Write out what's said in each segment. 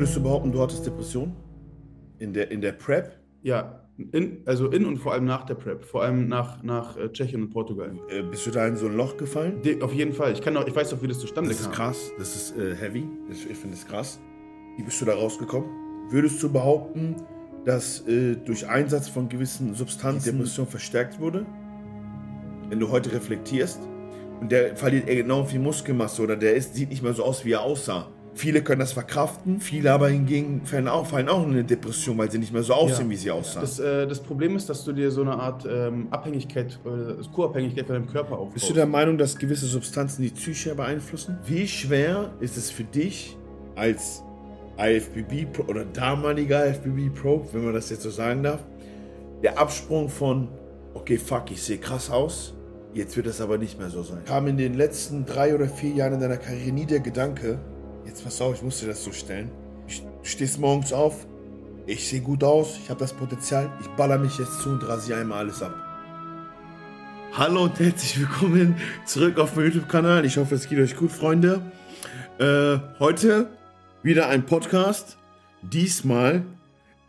Würdest du behaupten, du hattest Depression? In der, in der Prep? Ja, in, also in und vor allem nach der Prep, vor allem nach, nach äh, Tschechien und Portugal. Äh, bist du da in so ein Loch gefallen? De, auf jeden Fall. Ich, kann auch, ich weiß auch, wie das zustande Das kam. ist krass, das ist äh, heavy. Ich, ich finde es krass. Wie bist du da rausgekommen? Würdest du behaupten, dass äh, durch Einsatz von gewissen Substanzen die Depression verstärkt wurde? Wenn du heute reflektierst und der verliert enorm viel Muskelmasse oder der ist, sieht nicht mehr so aus, wie er aussah. Viele können das verkraften, viele aber hingegen fallen auch, fallen auch in eine Depression, weil sie nicht mehr so aussehen, Ja. wie sie aussahen. Das, äh, das Problem ist, dass du dir so eine Art ähm, Abhängigkeit, äh, Co-Abhängigkeit von deinem Körper aufbaust. Bist du der Meinung, dass gewisse Substanzen die Psyche beeinflussen? Wie schwer ist es für dich als IFBB Pro oder damaliger IFBB Pro, wenn man das jetzt so sagen darf, der Absprung von, okay, fuck, ich sehe krass aus, jetzt wird das aber nicht mehr so sein. Kam in den letzten drei oder vier Jahren in deiner Karriere nie der Gedanke, jetzt pass auf, ich muss dir das so stellen. Ich- Du stehst morgens auf, ich sehe gut aus, ich habe das Potenzial, ich baller mich jetzt zu und rasiere einmal alles ab. Hallo und herzlich willkommen zurück auf meinem YouTube-Kanal. Ich hoffe, es geht euch gut, Freunde. Äh, heute wieder ein Podcast. Diesmal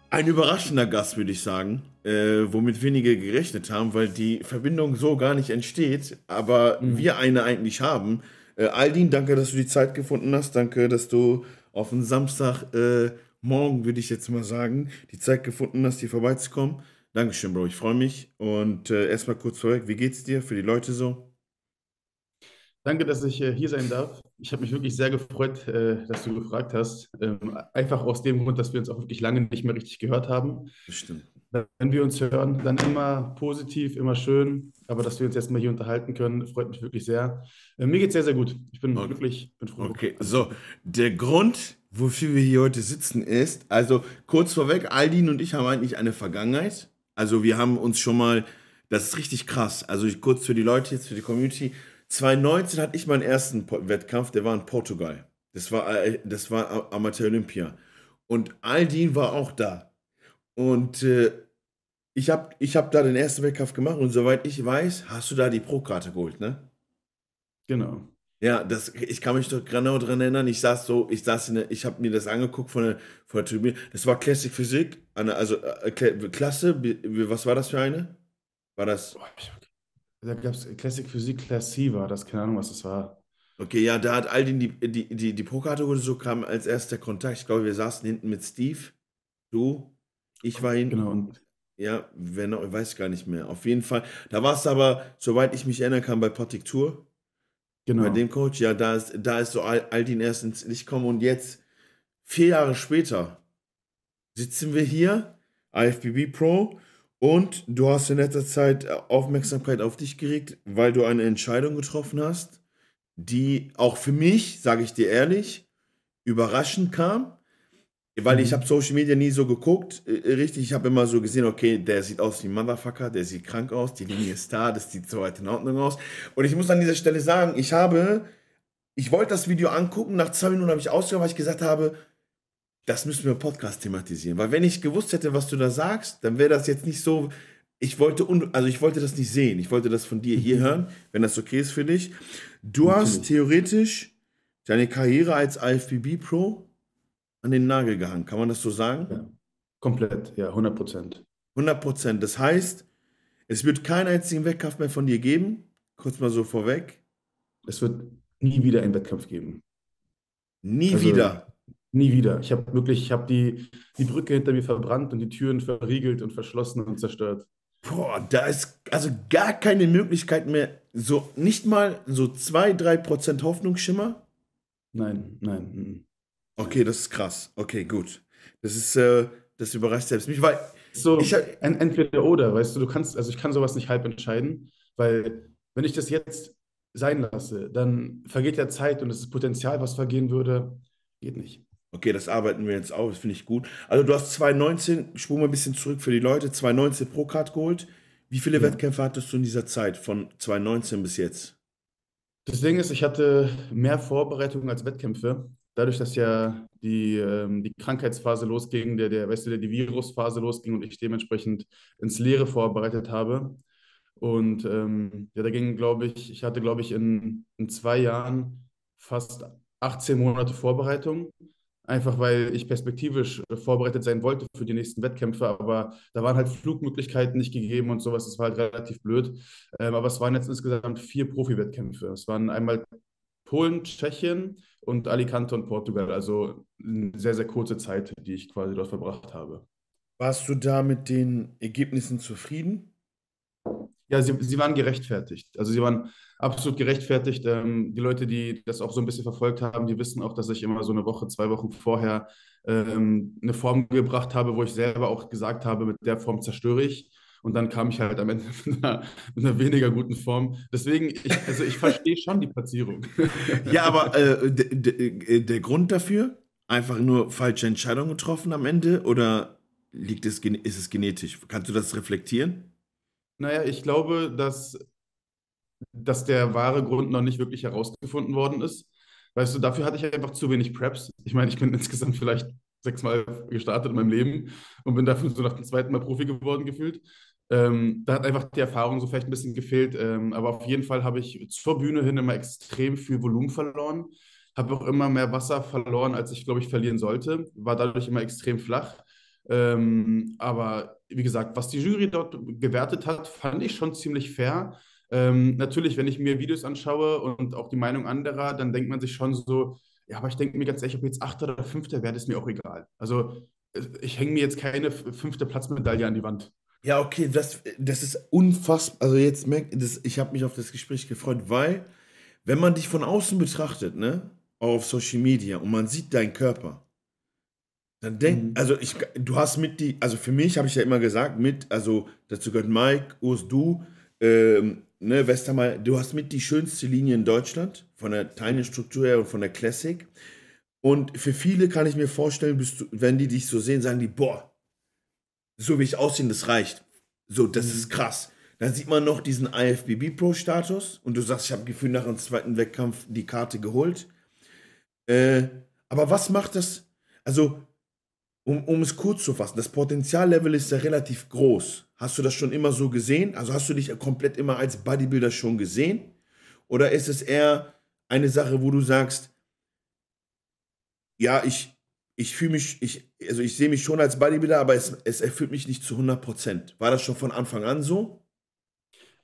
ein überraschender Gast, würde ich sagen, äh, womit wenige gerechnet haben, weil die Verbindung so gar nicht entsteht, aber wir eine eigentlich haben. Äh, Aldin, danke, dass du die Zeit gefunden hast. Danke, dass du auf einen Samstag, äh, morgen würde ich jetzt mal sagen, die Zeit gefunden hast, hier vorbeizukommen. Dankeschön, Bro. Ich freue mich. Und äh, erstmal kurz vorweg, wie geht's dir für die Leute so? Danke, dass ich äh, hier sein darf. Ich habe mich wirklich sehr gefreut, äh, dass du gefragt hast. Ähm, einfach aus dem Grund, dass wir uns auch wirklich lange nicht mehr richtig gehört haben. Bestimmt. Wenn wir uns hören, dann immer positiv, immer schön. Aber dass wir uns jetzt mal hier unterhalten können, freut mich wirklich sehr. Äh, mir geht es sehr, sehr gut. Ich bin Okay. glücklich, bin froh. Okay, so, der Grund, wofür wir hier heute sitzen, ist, also kurz vorweg, Aldin und ich haben eigentlich eine Vergangenheit. Also wir haben uns schon mal, das ist richtig krass, also kurz für die Leute jetzt, für die Community, 2019 hatte ich meinen ersten Wettkampf, der war in Portugal. Das war, äh, das war Amateur Olympia. Und Aldin war auch da. Und äh, ich habe ich hab da den ersten Wettkampf gemacht und soweit ich weiß, hast du da die Pro-Karte geholt, ne? Genau. Ja, das, ich kann mich doch genau dran erinnern. Ich saß so, ich saß in der, ich habe mir das angeguckt von der, von der Tribüne. Das war Classic Physik, also äh, Kla- Klasse. Was war das für eine? War das? Da gab es Classic Physik Class C war das, keine Ahnung, was das war. Okay, ja, da hat Aldin die, die, die, die Pro-Karte geholt, so kam als erster Kontakt. Ich glaube, wir saßen hinten mit Steve, du, ich war hinten. Genau, und Ja, wer noch, ich weiß gar nicht mehr. Auf jeden Fall. Da war es aber, soweit ich mich erinnern kann, bei Patrick Tour. genau. Bei dem Coach, ja, da ist, da ist so Al- Aldin erst ins Licht gekommen und jetzt, vier Jahre später, sitzen wir hier, IFBB Pro, und du hast in letzter Zeit Aufmerksamkeit auf dich geregt, weil du eine Entscheidung getroffen hast, die auch für mich, sage ich dir ehrlich, überraschend kam. Weil ich Mhm. habe Social Media nie so geguckt, äh, richtig. Ich habe immer so gesehen, okay, der sieht aus wie ein Motherfucker, der sieht krank aus, die Linie ist da, das sieht soweit in Ordnung aus. Und ich muss an dieser Stelle sagen, ich habe, ich wollte das Video angucken, nach zwei Minuten habe ich ausgehört, weil ich gesagt habe, das müssen wir im Podcast thematisieren. Weil wenn ich gewusst hätte, was du da sagst, dann wäre das jetzt nicht so. Ich wollte, un, also ich wollte das nicht sehen. Ich wollte das von dir hier hören, wenn das okay ist für dich. Du hast Natürlich. theoretisch deine Karriere als IFBB Pro an den Nagel gehangen. Kann man das so sagen? Ja. Komplett, ja, 100 Prozent. 100 Prozent. Das heißt, es wird keinen einzigen Wettkampf mehr von dir geben. Kurz mal so vorweg. Es wird nie wieder einen Wettkampf geben. Nie Also- wieder. Nie wieder. Ich habe wirklich, ich habe die, die Brücke hinter mir verbrannt und die Türen verriegelt und verschlossen und zerstört. Boah, da ist also gar keine Möglichkeit mehr. So nicht mal so 2, 3 Prozent Hoffnungsschimmer. Nein, nein. Okay, das ist krass. Okay, gut. Das ist, äh, das überrascht selbst mich, weil So, Ich entweder oder, weißt du, du kannst, also ich kann sowas nicht halb entscheiden, weil wenn ich das jetzt sein lasse, dann vergeht ja Zeit und das Potenzial, was vergehen würde, geht nicht. Okay, das arbeiten wir jetzt auf, das finde ich gut. Also du hast 2019, spring mal ein bisschen zurück für die Leute, 2019 Pro-Card geholt. Wie viele Ja. Wettkämpfe hattest du in dieser Zeit, von 2019 bis jetzt? Das Ding ist, ich hatte mehr Vorbereitungen als Wettkämpfe. Dadurch, dass ja die, ähm, die Krankheitsphase losging, der, der, weißt du, der, die Virusphase losging und ich dementsprechend ins Leere vorbereitet habe. Und ähm, ja, da ging, glaube ich, ich hatte, glaube ich, in, in zwei Jahren fast 18 Monate Vorbereitung. einfach weil ich perspektivisch vorbereitet sein wollte für die nächsten Wettkämpfe, aber da waren halt Flugmöglichkeiten nicht gegeben und sowas, das war halt relativ blöd. Ähm, aber es waren jetzt insgesamt vier Profi-Wettkämpfe. Es waren einmal Polen, Tschechien und Alicante und Portugal, also eine sehr, sehr kurze Zeit, die ich quasi dort verbracht habe. Warst du da mit den Ergebnissen zufrieden? Ja, sie, sie waren gerechtfertigt. Also sie waren absolut gerechtfertigt. Ähm, die Leute, die das auch so ein bisschen verfolgt haben, die wissen auch, dass ich immer so eine Woche, zwei Wochen vorher ähm, eine Form gebracht habe, wo ich selber auch gesagt habe, mit der Form zerstöre ich. Und dann kam ich halt am Ende mit einer, mit einer weniger guten Form. Deswegen, ich, also ich verstehe schon die Platzierung. Ja, aber äh, der Grund dafür? Einfach nur falsche Entscheidungen getroffen am Ende? Oder liegt es, ist es genetisch? Kannst du das reflektieren? Naja, ich glaube, dass, dass der wahre Grund noch nicht wirklich herausgefunden worden ist. Weißt du, dafür hatte ich einfach zu wenig Preps. Ich meine, ich bin insgesamt vielleicht sechsmal gestartet in meinem Leben und bin dafür so nach dem zweiten Mal Profi geworden gefühlt. Ähm, da hat einfach die Erfahrung so vielleicht ein bisschen gefehlt. Ähm, aber auf jeden Fall habe ich zur Bühne hin immer extrem viel Volumen verloren. Habe auch immer mehr Wasser verloren, als ich, glaube ich, verlieren sollte. War dadurch immer extrem flach. Ähm, aber wie gesagt, was die Jury dort gewertet hat, fand ich schon ziemlich fair. Ähm, natürlich, wenn ich mir Videos anschaue und auch die Meinung anderer, dann denkt man sich schon so, ja, aber ich denke mir ganz ehrlich, ob jetzt Achter oder Fünfter wäre, ist mir auch egal. Also ich hänge mir jetzt keine fünfte Platzmedaille an die Wand. Ja, okay, das, das ist unfassbar. Also jetzt merkt, das, ich habe mich auf das Gespräch gefreut, weil wenn man dich von außen betrachtet, ne, auf Social Media und man sieht deinen Körper, dann denk, mhm. also ich, du hast mit die, also für mich habe ich ja immer gesagt, mit, also dazu gehört Mike, Urs, du, ähm, ne, Westermeier, du hast mit die schönste Linie in Deutschland, von der Teilenstruktur her und von der Classic. Und für viele kann ich mir vorstellen, du, wenn die dich so sehen, sagen die, boah, so wie ich aussehe, das reicht. So, das mhm. ist krass. Dann sieht man noch diesen IFBB Pro-Status und du sagst, ich habe Gefühl nach dem zweiten Wettkampf die Karte geholt. Äh, aber was macht das? Also, um, um es kurz zu fassen, das Potenziallevel ist ja relativ groß. Hast du das schon immer so gesehen? Also hast du dich komplett immer als Bodybuilder schon gesehen? Oder ist es eher eine Sache, wo du sagst, ja, ich, ich fühle mich, ich, also ich sehe mich schon als Bodybuilder, aber es, es erfüllt mich nicht zu 100 Prozent. War das schon von Anfang an so?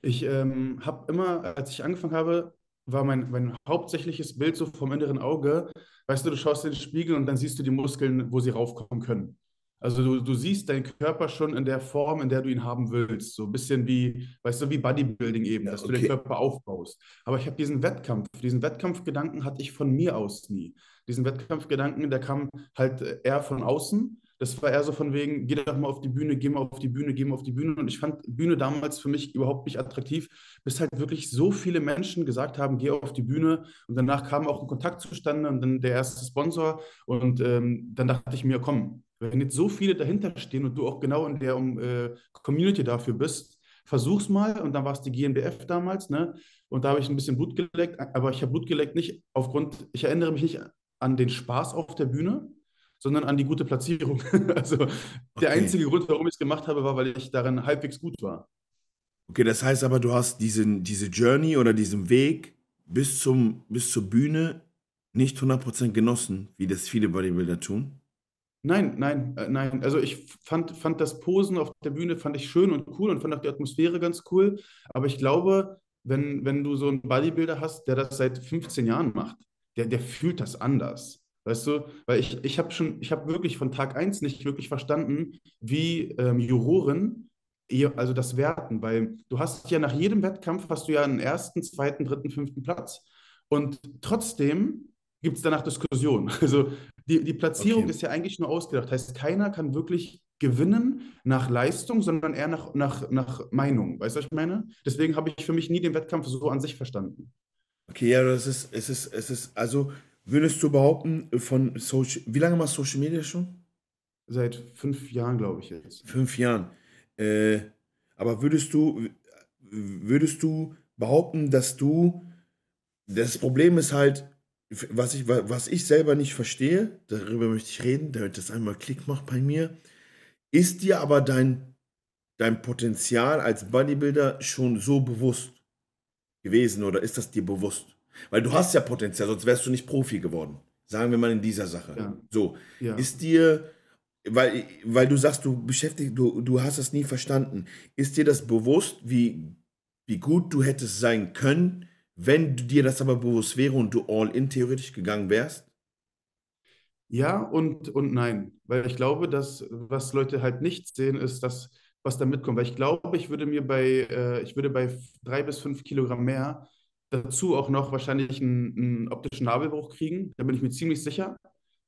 Ich ähm, habe immer, als ich angefangen habe, war mein, mein hauptsächliches Bild so vom inneren Auge, weißt du, du schaust in den Spiegel und dann siehst du die Muskeln, wo sie raufkommen können. Also du, du siehst deinen Körper schon in der Form, in der du ihn haben willst. So ein bisschen wie, weißt du, wie Bodybuilding eben, dass okay. du den Körper aufbaust. Aber ich habe diesen Wettkampf, diesen Wettkampfgedanken hatte ich von mir aus nie. Diesen Wettkampfgedanken, der kam halt eher von außen. Das war eher so von wegen, geh doch mal auf die Bühne, geh mal auf die Bühne, geh mal auf die Bühne. Und ich fand Bühne damals für mich überhaupt nicht attraktiv, bis halt wirklich so viele Menschen gesagt haben, geh auf die Bühne. Und danach kam auch ein Kontakt zustande und dann der erste Sponsor. Und ähm, dann dachte ich mir, komm, wenn jetzt so viele dahinter stehen und du auch genau in der um, äh, Community dafür bist, versuch's mal. Und dann war es die GmbF damals, ne? Und da habe ich ein bisschen Blut geleckt, aber ich habe Blut geleckt nicht aufgrund, ich erinnere mich nicht an den Spaß auf der Bühne, sondern an die gute Platzierung. also okay. der einzige Grund, warum ich es gemacht habe, war, weil ich darin halbwegs gut war. Okay, das heißt aber, du hast diesen, diese Journey oder diesen Weg bis, zum, bis zur Bühne nicht 100% genossen, wie das viele Bodybuilder tun? Nein, nein, äh, nein. Also ich fand, fand das Posen auf der Bühne fand ich schön und cool und fand auch die Atmosphäre ganz cool. Aber ich glaube, wenn, wenn du so einen Bodybuilder hast, der das seit 15 Jahren macht, der, der fühlt das anders. Weißt du, weil ich, ich habe schon, ich habe wirklich von Tag 1 nicht wirklich verstanden, wie ähm, Juroren also das werten, weil du hast ja nach jedem Wettkampf hast du ja einen ersten, zweiten, dritten, fünften Platz. Und trotzdem gibt es danach Diskussionen. Also die, die Platzierung okay. ist ja eigentlich nur ausgedacht. Heißt, keiner kann wirklich gewinnen nach Leistung, sondern eher nach, nach, nach Meinung. Weißt du, was ich meine? Deswegen habe ich für mich nie den Wettkampf so an sich verstanden. Okay, ja, das ist, es ist, es ist, also Würdest du behaupten, von Social, wie lange machst du Social Media schon? Seit fünf Jahren, glaube ich jetzt. Fünf Jahren. Äh, aber würdest du, würdest du behaupten, dass du, das Problem ist halt, was ich, was ich selber nicht verstehe, darüber möchte ich reden, damit das einmal Klick macht bei mir, ist dir aber dein, dein Potenzial als Bodybuilder schon so bewusst gewesen oder ist das dir bewusst? Weil du hast ja Potenzial, sonst wärst du nicht Profi geworden. Sagen wir mal in dieser Sache. Ja. So, Ja. ist dir, weil, weil du sagst, du beschäftigst, du, du hast das nie verstanden, ist dir das bewusst, wie, wie gut du hättest sein können, wenn du dir das aber bewusst wäre und du all in theoretisch gegangen wärst? Ja und, und nein, weil ich glaube, dass was Leute halt nicht sehen, ist das, was da mitkommt. Weil ich glaube, ich würde mir bei, äh, ich würde bei drei bis fünf Kilogramm mehr dazu auch noch wahrscheinlich einen, einen optischen Nabelbruch kriegen. Da bin ich mir ziemlich sicher,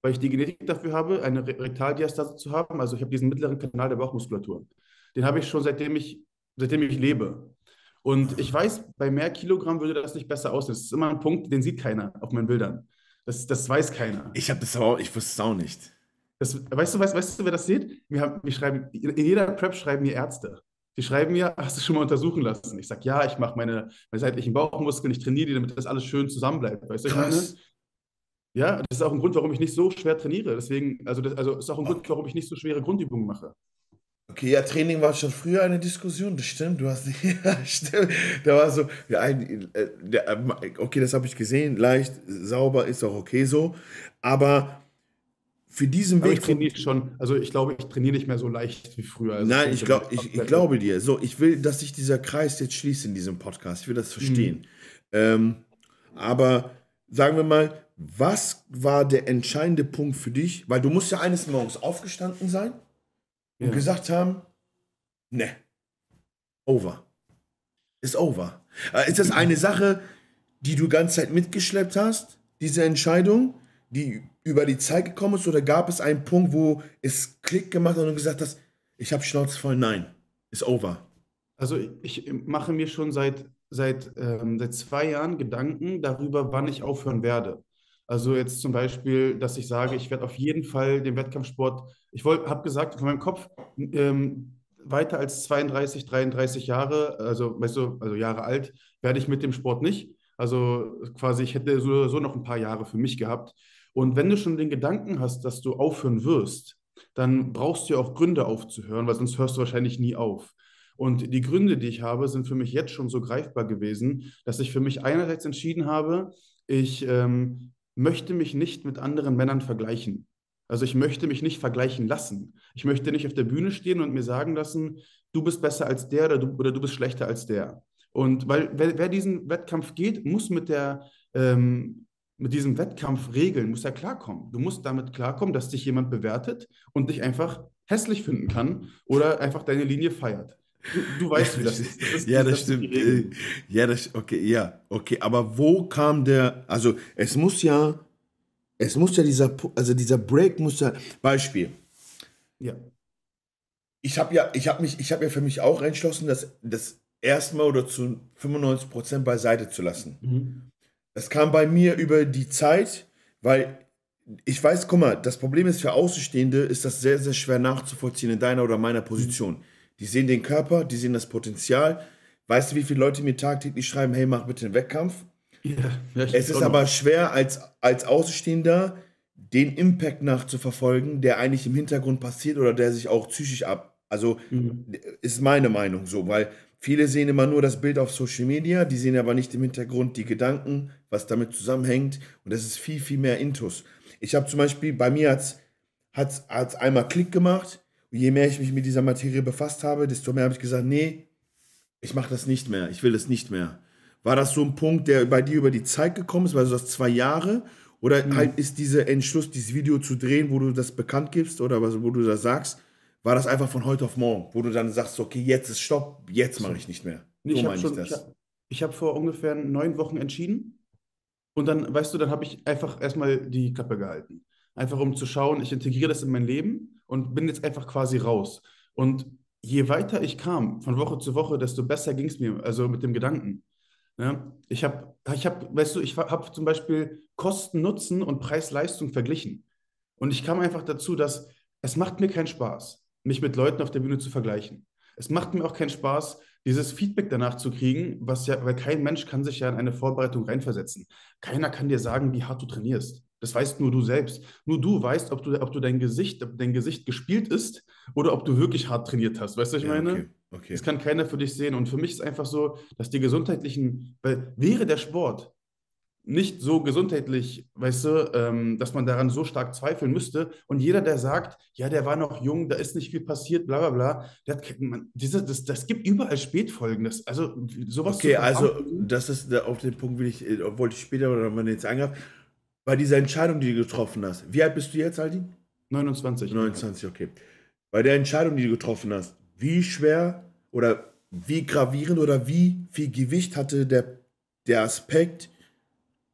weil ich die Genetik dafür habe, eine Re- Rektaldiastase zu haben. Also ich habe diesen mittleren Kanal der Bauchmuskulatur. Den habe ich schon seitdem ich, seitdem ich lebe. Und ich weiß, bei mehr Kilogramm würde das nicht besser aussehen. Das ist immer ein Punkt, den sieht keiner auf meinen Bildern. Das, das weiß keiner. Ich habe das auch, ich wusste es auch nicht. Das, weißt du, weißt, weißt du, wer das sieht? Wir, haben, wir schreiben, in jeder Prep schreiben mir Ärzte. Die schreiben mir, hast du schon mal untersuchen lassen? Ich sage, ja, ich mache meine, meine seitlichen Bauchmuskeln, ich trainiere die, damit das alles schön zusammenbleibt. Weißt du, ich meine? Ja, das ist auch ein Grund, warum ich nicht so schwer trainiere. Deswegen, also das also ist auch ein Grund, warum ich nicht so schwere Grundübungen mache. Okay, ja, Training war schon früher eine Diskussion, das stimmt. Du hast, ja, stimmt. Da war so, ja, ein, äh, der, äh, okay, das habe ich gesehen, leicht, sauber, ist auch okay so. Aber für diesen Aber Weg ich trainiere schon, also ich glaube, ich trainiere nicht mehr so leicht wie früher. Also Nein, ich, glaub, ich, ich glaube dir. So, ich will, dass sich dieser Kreis jetzt schließt in diesem Podcast. Ich will das verstehen. Ähm, aber sagen wir mal, was war der entscheidende Punkt für dich? Weil du musst ja eines Morgens aufgestanden sein und Ja. gesagt haben, ne, over. Ist over. Äh, Ist das eine Sache, die du die ganze Zeit mitgeschleppt hast, diese Entscheidung, die über die Zeit gekommen ist, oder gab es einen Punkt, wo es Klick gemacht hat und du gesagt hast, ich habe Schnauze voll, nein, ist over. Also ich mache mir schon seit, seit, ähm, seit zwei Jahren Gedanken darüber, wann ich aufhören werde. Also jetzt zum Beispiel, dass ich sage, ich werde auf jeden Fall den Wettkampfsport, ich habe gesagt, von meinem Kopf, ähm, weiter als 32, 33 Jahre, also weißt du, also Jahre alt, werde ich mit dem Sport nicht. Also quasi, ich hätte so, so noch ein paar Jahre für mich gehabt. Und wenn du schon den Gedanken hast, dass du aufhören wirst, dann brauchst du ja auch Gründe aufzuhören, weil sonst hörst du wahrscheinlich nie auf. Und die Gründe, die ich habe, sind für mich jetzt schon so greifbar gewesen, dass ich für mich einerseits entschieden habe, ich ähm, möchte mich nicht mit anderen Männern vergleichen. Also ich möchte mich nicht vergleichen lassen. Ich möchte nicht auf der Bühne stehen und mir sagen lassen, du bist besser als der oder du, oder du bist schlechter als der. Und weil wer, wer diesen Wettkampf geht, muss mit der ähm, mit diesem Wettkampf regeln, muss ja klarkommen. Du musst damit klarkommen, dass dich jemand bewertet und dich einfach hässlich finden kann oder einfach deine Linie feiert. Du, du weißt, wie das ist. das ist ja, das die stimmt. Äh, Ja, das, okay, ja, okay. Aber wo kam der, also es muss ja, es muss ja dieser, also dieser Break muss ja, Beispiel, Ja. ich habe ja, ich habe mich, ich habe ja für mich auch entschlossen, das, das erstmal oder zu 95 Prozent beiseite zu lassen. Mhm. Das kam bei mir über die Zeit, weil ich weiß, guck mal, das Problem ist für Außenstehende, ist das sehr, sehr schwer nachzuvollziehen in deiner oder meiner Position. Die sehen den Körper, die sehen das Potenzial. Weißt du, wie viele Leute mir tagtäglich schreiben, hey, mach bitte einen Wettkampf? Ja, ja, Es ist aber schwer, als, als Außenstehender den Impact nachzuverfolgen, der eigentlich im Hintergrund passiert oder der sich auch psychisch ab. Also Mhm. ist meine Meinung so, weil viele sehen immer nur das Bild auf Social Media, die sehen aber nicht im Hintergrund die Gedanken, was damit zusammenhängt. Und das ist viel, viel mehr Intus. Ich habe zum Beispiel, bei mir hat es hat's einmal Klick gemacht. Und je mehr ich mich mit dieser Materie befasst habe, desto mehr habe ich gesagt, nee, ich mache das nicht mehr, ich will das nicht mehr. War das so ein Punkt, der bei dir über die Zeit gekommen ist, weil du das zwei Jahre? Oder halt ist dieser Entschluss, dieses Video zu drehen, wo du das bekannt gibst oder wo du das sagst, war das einfach von heute auf morgen, wo du dann sagst, okay, jetzt ist Stopp, jetzt mache ich nicht mehr. So ich habe meine ich ich das. habe ich hab vor ungefähr neun Wochen entschieden. Und dann, weißt du, dann habe ich einfach erstmal die Klappe gehalten. Einfach um zu schauen, ich integriere das in mein Leben und bin jetzt einfach quasi raus. Und je weiter ich kam, von Woche zu Woche, desto besser ging es mir, also mit dem Gedanken. Ja, ich habe, ich hab, weißt du, ich habe zum Beispiel Kosten, Nutzen und Preis-Leistung verglichen. Und ich kam einfach dazu, dass es macht mir keinen Spaß, mich mit Leuten auf der Bühne zu vergleichen. Es macht mir auch keinen Spaß, dieses Feedback danach zu kriegen, was ja, weil kein Mensch kann sich ja in eine Vorbereitung reinversetzen. Keiner kann dir sagen, wie hart du trainierst. Das weißt nur du selbst. Nur du weißt, ob du, ob du dein Gesicht, ob dein Gesicht gespielt ist oder ob du wirklich hart trainiert hast. Weißt du, was ich Ja, meine? okay, okay. Das kann keiner für dich sehen. Und für mich ist einfach so, dass die gesundheitlichen, weil wäre der Sport nicht so gesundheitlich, weißt du, ähm, dass man daran so stark zweifeln müsste. Und jeder, der sagt, ja, der war noch jung, da ist nicht viel passiert, bla bla bla, der hat, man, diese, das, das gibt überall Spätfolgen. Das, also sowas Okay, also das ist auf den Punkt will ich, äh, wollte ich später oder wenn jetzt eingreifen. Bei dieser Entscheidung, die du getroffen hast, wie alt bist du jetzt, Aldi? 29. 29, okay. Bei der Entscheidung, die du getroffen hast, wie schwer oder wie gravierend oder wie viel Gewicht hatte der, der Aspekt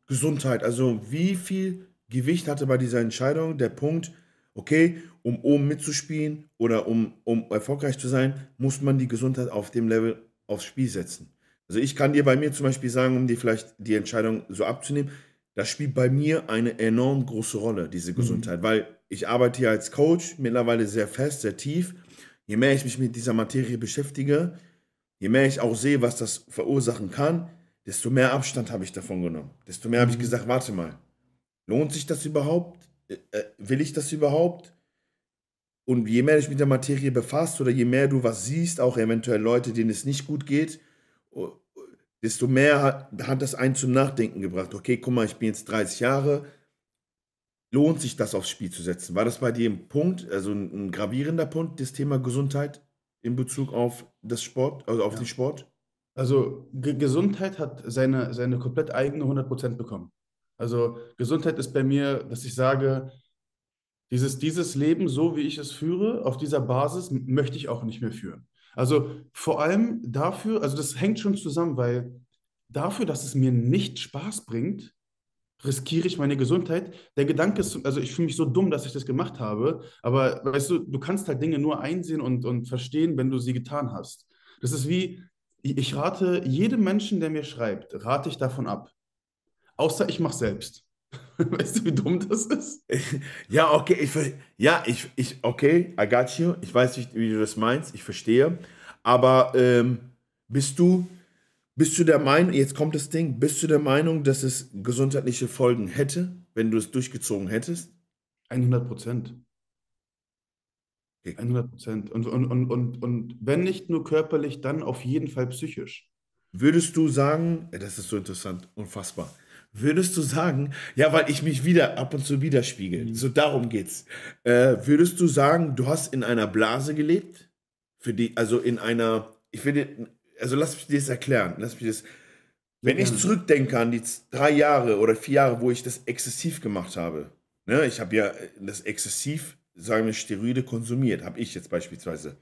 Gesundheit? Also wie viel Gewicht hatte bei dieser Entscheidung der Punkt, okay, um oben mitzuspielen oder um, um erfolgreich zu sein, muss man die Gesundheit auf dem Level aufs Spiel setzen. Also ich kann dir bei mir zum Beispiel sagen, um dir vielleicht die Entscheidung so abzunehmen, das spielt bei mir eine enorm große Rolle, diese Gesundheit, weil ich arbeite hier als Coach mittlerweile sehr fest, sehr tief. Je mehr ich mich mit dieser Materie beschäftige, je mehr ich auch sehe, was das verursachen kann, desto mehr Abstand habe ich davon genommen. Desto mehr habe ich gesagt, warte mal, lohnt sich das überhaupt? Äh, äh, will ich das überhaupt? Und je mehr du dich mit der Materie befasst oder je mehr du was siehst, auch eventuell Leute, denen es nicht gut geht, desto mehr hat, hat das einen zum Nachdenken gebracht. Okay, guck mal, ich bin jetzt 30 Jahre. Lohnt sich das aufs Spiel zu setzen? War das bei dir ein Punkt, also ein, ein gravierender Punkt, das Thema Gesundheit in Bezug auf das Sport, also auf Ja. den Sport? Also Ge Gesundheit hat seine, seine komplett eigene 100% bekommen. Also Gesundheit ist bei mir, dass ich sage, dieses, dieses Leben, so wie ich es führe, auf dieser Basis möchte ich auch nicht mehr führen. Also vor allem dafür, also das hängt schon zusammen, weil dafür, dass es mir nicht Spaß bringt, riskiere ich meine Gesundheit. Der Gedanke ist, also ich fühle mich so dumm, dass ich das gemacht habe, aber weißt du, du kannst halt Dinge nur einsehen und, und verstehen, wenn du sie getan hast. Das ist wie, ich rate jedem Menschen, der mir schreibt, rate ich davon ab. Außer ich mache selbst. Weißt du, wie dumm das ist? Ja, okay, ich, ja, ich, ich, okay, I got you. Ich weiß nicht, wie du das meinst, ich verstehe. Aber ähm, bist du, bist du der Meinung, jetzt kommt das Ding, bist du der Meinung, dass es gesundheitliche Folgen hätte, wenn du es durchgezogen hättest? 100 Prozent. Okay. 100 Prozent. Und, und, und, und, und wenn nicht nur körperlich, dann auf jeden Fall psychisch. Würdest du sagen, das ist so interessant, unfassbar. Würdest du sagen, ja, weil ich mich wieder ab und zu widerspiegel, so darum geht's. Äh, würdest du sagen, du hast in einer Blase gelebt? Für die, also in einer, ich will dir, also lass mich dir das erklären. Lass mich das, wenn ich zurückdenke an die drei Jahre oder vier Jahre, wo ich das exzessiv gemacht habe, ne, ich habe ja das exzessiv, sagen wir, Steroide konsumiert, habe ich jetzt beispielsweise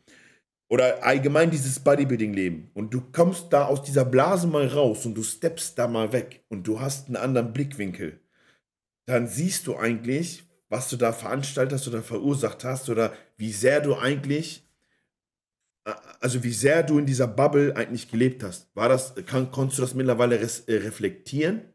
oder allgemein dieses Bodybuilding-Leben und du kommst da aus dieser Blase mal raus und du steppst da mal weg und du hast einen anderen Blickwinkel, dann siehst du eigentlich, was du da veranstaltet hast oder verursacht hast oder wie sehr du eigentlich, also wie sehr du in dieser Bubble eigentlich gelebt hast. War das, kann, konntest du das mittlerweile res, äh, reflektieren?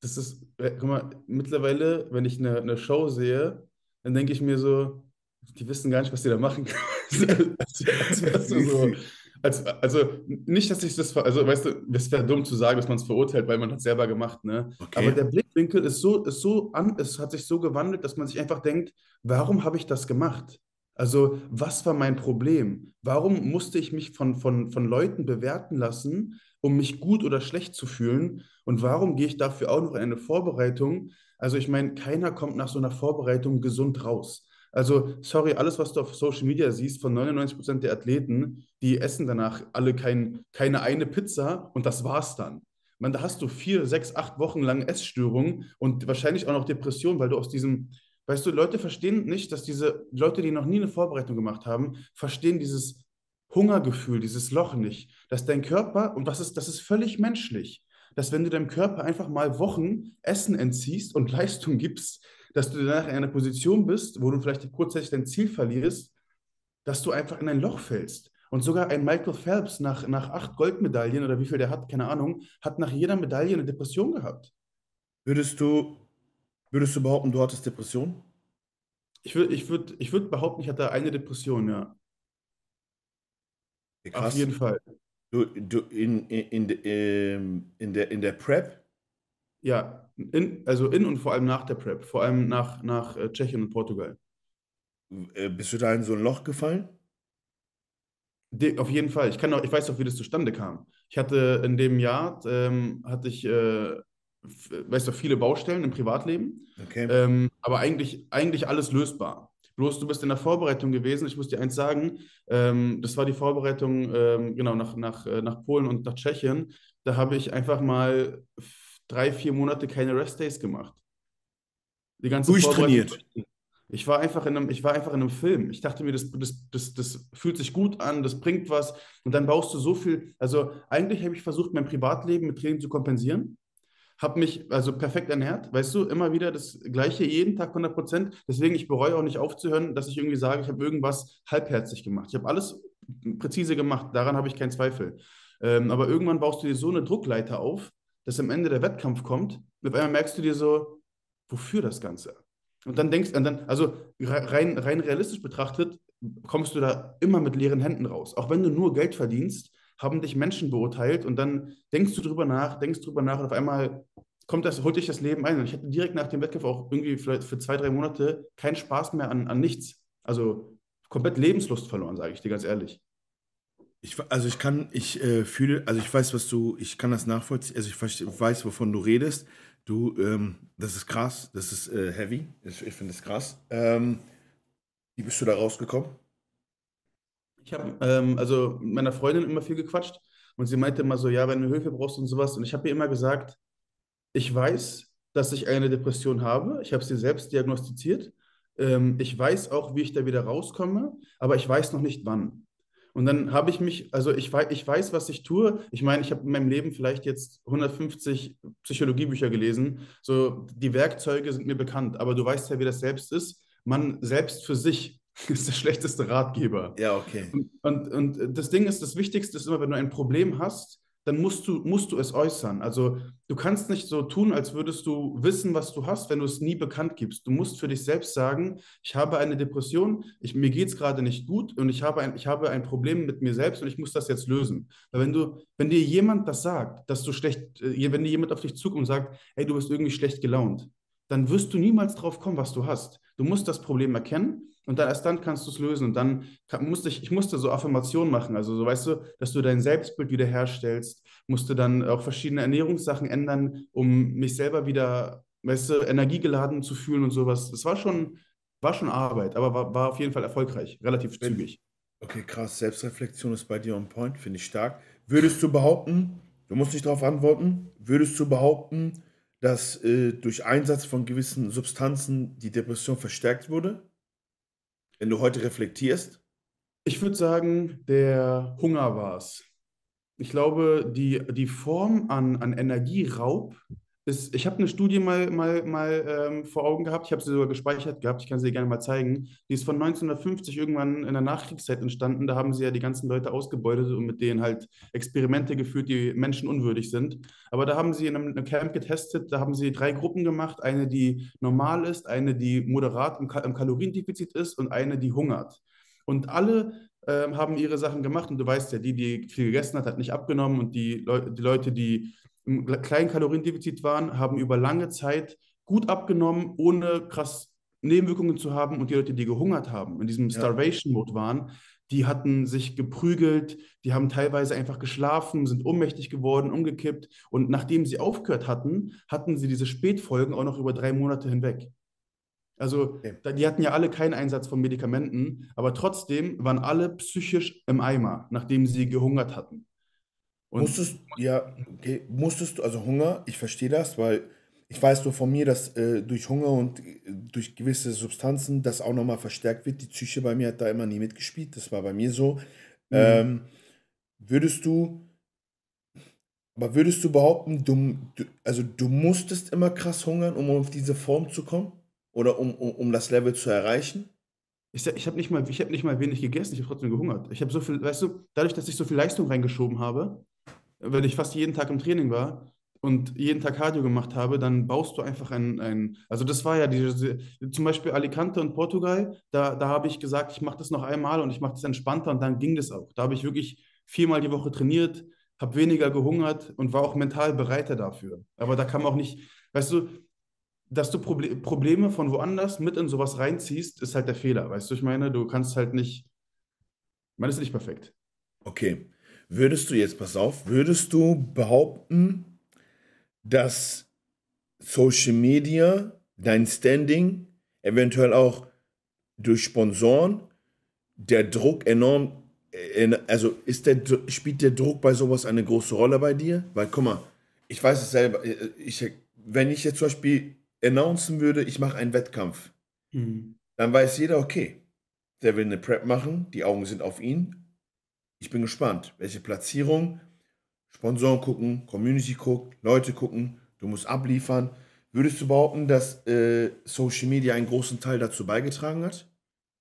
Das ist, äh, guck mal, mittlerweile, wenn ich eine, eine Show sehe, dann denke ich mir so, die wissen gar nicht, was die da machen. als, als, wärst du so, als, also nicht, dass ich das, also weißt du, es wäre dumm zu sagen, dass man es verurteilt, weil man hat es selber gemacht, ne? Okay. Aber der Blickwinkel ist so, ist so an, es hat sich so gewandelt, dass man sich einfach denkt, warum habe ich das gemacht? Also, was war mein Problem? Warum musste ich mich von, von, von Leuten bewerten lassen, um mich gut oder schlecht zu fühlen? Und warum gehe ich dafür auch noch in eine Vorbereitung? Also, ich meine, keiner kommt nach so einer Vorbereitung gesund raus. Also, sorry, alles, was du auf Social Media siehst, von 99% der Athleten, die essen danach alle kein, keine eine Pizza und das war's dann. Man, da hast du vier, sechs, acht Wochen lang Essstörungen und wahrscheinlich auch noch Depressionen, weil du aus diesem, weißt du, Leute verstehen nicht, dass diese Leute, die noch nie eine Vorbereitung gemacht haben, verstehen dieses Hungergefühl, dieses Loch nicht, dass dein Körper, und das ist, das ist völlig menschlich, dass wenn du deinem Körper einfach mal Wochen Essen entziehst und Leistung gibst, dass du danach in einer Position bist, wo du vielleicht kurzzeitig dein Ziel verlierst, dass du einfach in ein Loch fällst. Und sogar ein Michael Phelps nach, nach acht Goldmedaillen oder wie viel der hat, keine Ahnung, hat nach jeder Medaille eine Depression gehabt. Würdest du, würdest du behaupten, du hattest Depression? Ich würde ich würd, ich würd behaupten, ich hatte eine Depression, ja. Okay, Auf jeden Fall. Du, du in, in, ähm, in, der, in der Prep Ja, in, also in und vor allem nach der Prep, vor allem nach, nach äh, Tschechien und Portugal. äh, bist du da in so ein Loch gefallen? De, auf jeden Fall. Ich kann auch, ich weiß auch, wie das zustande kam. Ich hatte in dem Jahr, ähm, hatte ich, äh, weißt du, viele Baustellen im Privatleben, Okay. ähm, aber eigentlich, eigentlich alles lösbar. Bloß du bist in der Vorbereitung gewesen. Ich muss dir eins sagen, ähm, das war die Vorbereitung ähm, genau nach, nach, äh, nach Polen und nach Tschechien. Da habe ich einfach mal drei, vier Monate keine Rest-Days gemacht. Die ganze Durchtrainiert. Ich war einfach in einem, ich war einfach in einem Film. Ich dachte mir, das, das, das, das fühlt sich gut an, das bringt was. Und dann baust du so viel. Also eigentlich habe ich versucht, mein Privatleben mit Training zu kompensieren. Habe mich also perfekt ernährt, weißt du, immer wieder das Gleiche, jeden Tag 100 Prozent. Deswegen, ich bereue auch nicht aufzuhören, dass ich irgendwie sage, ich habe irgendwas halbherzig gemacht. Ich habe alles präzise gemacht, daran habe ich keinen Zweifel. Ähm, aber irgendwann baust du dir so eine Druckleiter auf, dass am Ende der Wettkampf kommt und auf einmal merkst du dir so, wofür das Ganze? Und dann denkst dann, also rein, rein realistisch betrachtet, kommst du da immer mit leeren Händen raus. Auch wenn du nur Geld verdienst, haben dich Menschen beurteilt und dann denkst du drüber nach, denkst drüber nach und auf einmal kommt das, holt dich das Leben ein. Und ich hatte direkt nach dem Wettkampf auch irgendwie vielleicht für zwei, drei Monate keinen Spaß mehr an, an nichts. Also komplett Lebenslust verloren, sage ich dir ganz ehrlich. Ich, also ich kann, ich äh, fühle, also ich weiß, was du, ich kann das nachvollziehen, also ich weiß, wovon du redest. Du, ähm, das ist krass, das ist äh, heavy, ich, ich finde es krass. Ähm, wie bist du da rausgekommen? Ich habe ähm, also mit meiner Freundin immer viel gequatscht und sie meinte immer so, ja, wenn du Hilfe brauchst und sowas. Und ich habe ihr immer gesagt, ich weiß, dass ich eine Depression habe. Ich habe sie selbst diagnostiziert. Ähm, ich weiß auch, wie ich da wieder rauskomme, aber ich weiß noch nicht wann. Und dann habe ich mich, also ich weiß, ich weiß, was ich tue. Ich meine, ich habe in meinem Leben vielleicht jetzt 150 Psychologiebücher gelesen. So, die Werkzeuge sind mir bekannt, aber du weißt ja, wie das selbst ist. Man selbst für sich ist der schlechteste Ratgeber. Ja, okay. Und, und, und das Ding ist, das Wichtigste ist immer, wenn du ein Problem hast, dann musst du, musst du es äußern. Also du kannst nicht so tun, als würdest du wissen, was du hast, wenn du es nie bekannt gibst. Du musst für dich selbst sagen, ich habe eine Depression, ich, mir geht es gerade nicht gut und ich habe, ein, ich habe ein Problem mit mir selbst und ich muss das jetzt lösen. Weil wenn du, wenn dir jemand das sagt, dass du schlecht, äh, wenn dir jemand auf dich zukommt und sagt, hey, du bist irgendwie schlecht gelaunt, dann wirst du niemals drauf kommen, was du hast. Du musst das Problem erkennen und dann erst dann kannst du es lösen. Und dann kann, musste ich, ich musste so Affirmationen machen. Also so weißt du, dass du dein Selbstbild wiederherstellst, musste dann auch verschiedene Ernährungssachen ändern, um mich selber wieder, weißt du, energiegeladen zu fühlen und sowas. Das war schon, war schon Arbeit, aber war, war auf jeden Fall erfolgreich, relativ zügig. Okay, krass. Selbstreflexion ist bei dir on point, finde ich stark. Würdest du behaupten, du musst nicht darauf antworten, würdest du behaupten, dass äh, durch Einsatz von gewissen Substanzen die Depression verstärkt wurde? Wenn du heute reflektierst? Ich würde sagen, der Hunger war es. Ich glaube, die, die Form an, an Energieraub ist, ich habe eine Studie mal, mal, mal ähm, vor Augen gehabt, ich habe sie sogar gespeichert gehabt, ich kann sie dir gerne mal zeigen. Die ist von 1950 irgendwann in der Nachkriegszeit entstanden. Da haben sie ja die ganzen Leute ausgebeutet und mit denen halt Experimente geführt, die menschenunwürdig sind. Aber da haben sie in einem, Camp getestet, da haben sie drei Gruppen gemacht. Eine, die normal ist, eine, die moderat im, Ka im Kaloriendefizit ist und eine, die hungert. Und alle ähm, haben ihre Sachen gemacht und du weißt ja, die, die viel gegessen hat, hat nicht abgenommen und die, Leu die Leute, die im kleinen Kaloriendefizit waren, haben über lange Zeit gut abgenommen, ohne krass Nebenwirkungen zu haben und die Leute, die gehungert haben, in diesem Ja. Starvation-Mode waren, die hatten sich geprügelt, die haben teilweise einfach geschlafen, sind ohnmächtig geworden, umgekippt und nachdem sie aufgehört hatten, hatten sie diese Spätfolgen auch noch über drei Monate hinweg. Also, Okay. die hatten ja alle keinen Einsatz von Medikamenten, aber trotzdem waren alle psychisch im Eimer, nachdem sie gehungert hatten. Und Musstest, ja, okay, musstest du, also Hunger, ich verstehe das, weil ich weiß nur von mir, dass äh, durch Hunger und äh, durch gewisse Substanzen das auch nochmal verstärkt wird. Die Psyche bei mir hat da immer nie mitgespielt, das war bei mir so. Mhm. Ähm, würdest du, aber würdest du behaupten, du, du, also du musstest immer krass hungern, um auf diese Form zu kommen? Oder um, um, um das Level zu erreichen? Ich, ich habe nicht mal, ich habe nicht mal wenig gegessen, ich habe trotzdem gehungert. Ich habe so viel, weißt du, dadurch, dass ich so viel Leistung reingeschoben habe, weil ich fast jeden Tag im Training war und jeden Tag Cardio gemacht habe, dann baust du einfach ein, ein also das war ja diese, zum Beispiel Alicante und Portugal, da, da habe ich gesagt, ich mache das noch einmal und ich mache das entspannter und dann ging das auch. Da habe ich wirklich viermal die Woche trainiert, habe weniger gehungert und war auch mental bereiter dafür. Aber da kam auch nicht, weißt du, dass du Proble Probleme von woanders mit in sowas reinziehst, ist halt der Fehler. Weißt du, ich meine, du kannst halt nicht, man ist nicht perfekt. Okay. Würdest du jetzt, pass auf, würdest du behaupten, dass Social Media, dein Standing, eventuell auch durch Sponsoren, der Druck enorm, äh, also ist der, spielt der Druck bei sowas eine große Rolle bei dir? Weil, guck mal, ich weiß es selber, äh, ich, wenn ich jetzt zum Beispiel announcen würde, ich mache einen Wettkampf, mhm. dann weiß jeder, okay, der will eine Prep machen, die Augen sind auf ihn. Ich bin gespannt, welche Platzierung, Sponsoren gucken, Community guckt, Leute gucken, du musst abliefern. Würdest du behaupten, dass äh, Social Media einen großen Teil dazu beigetragen hat?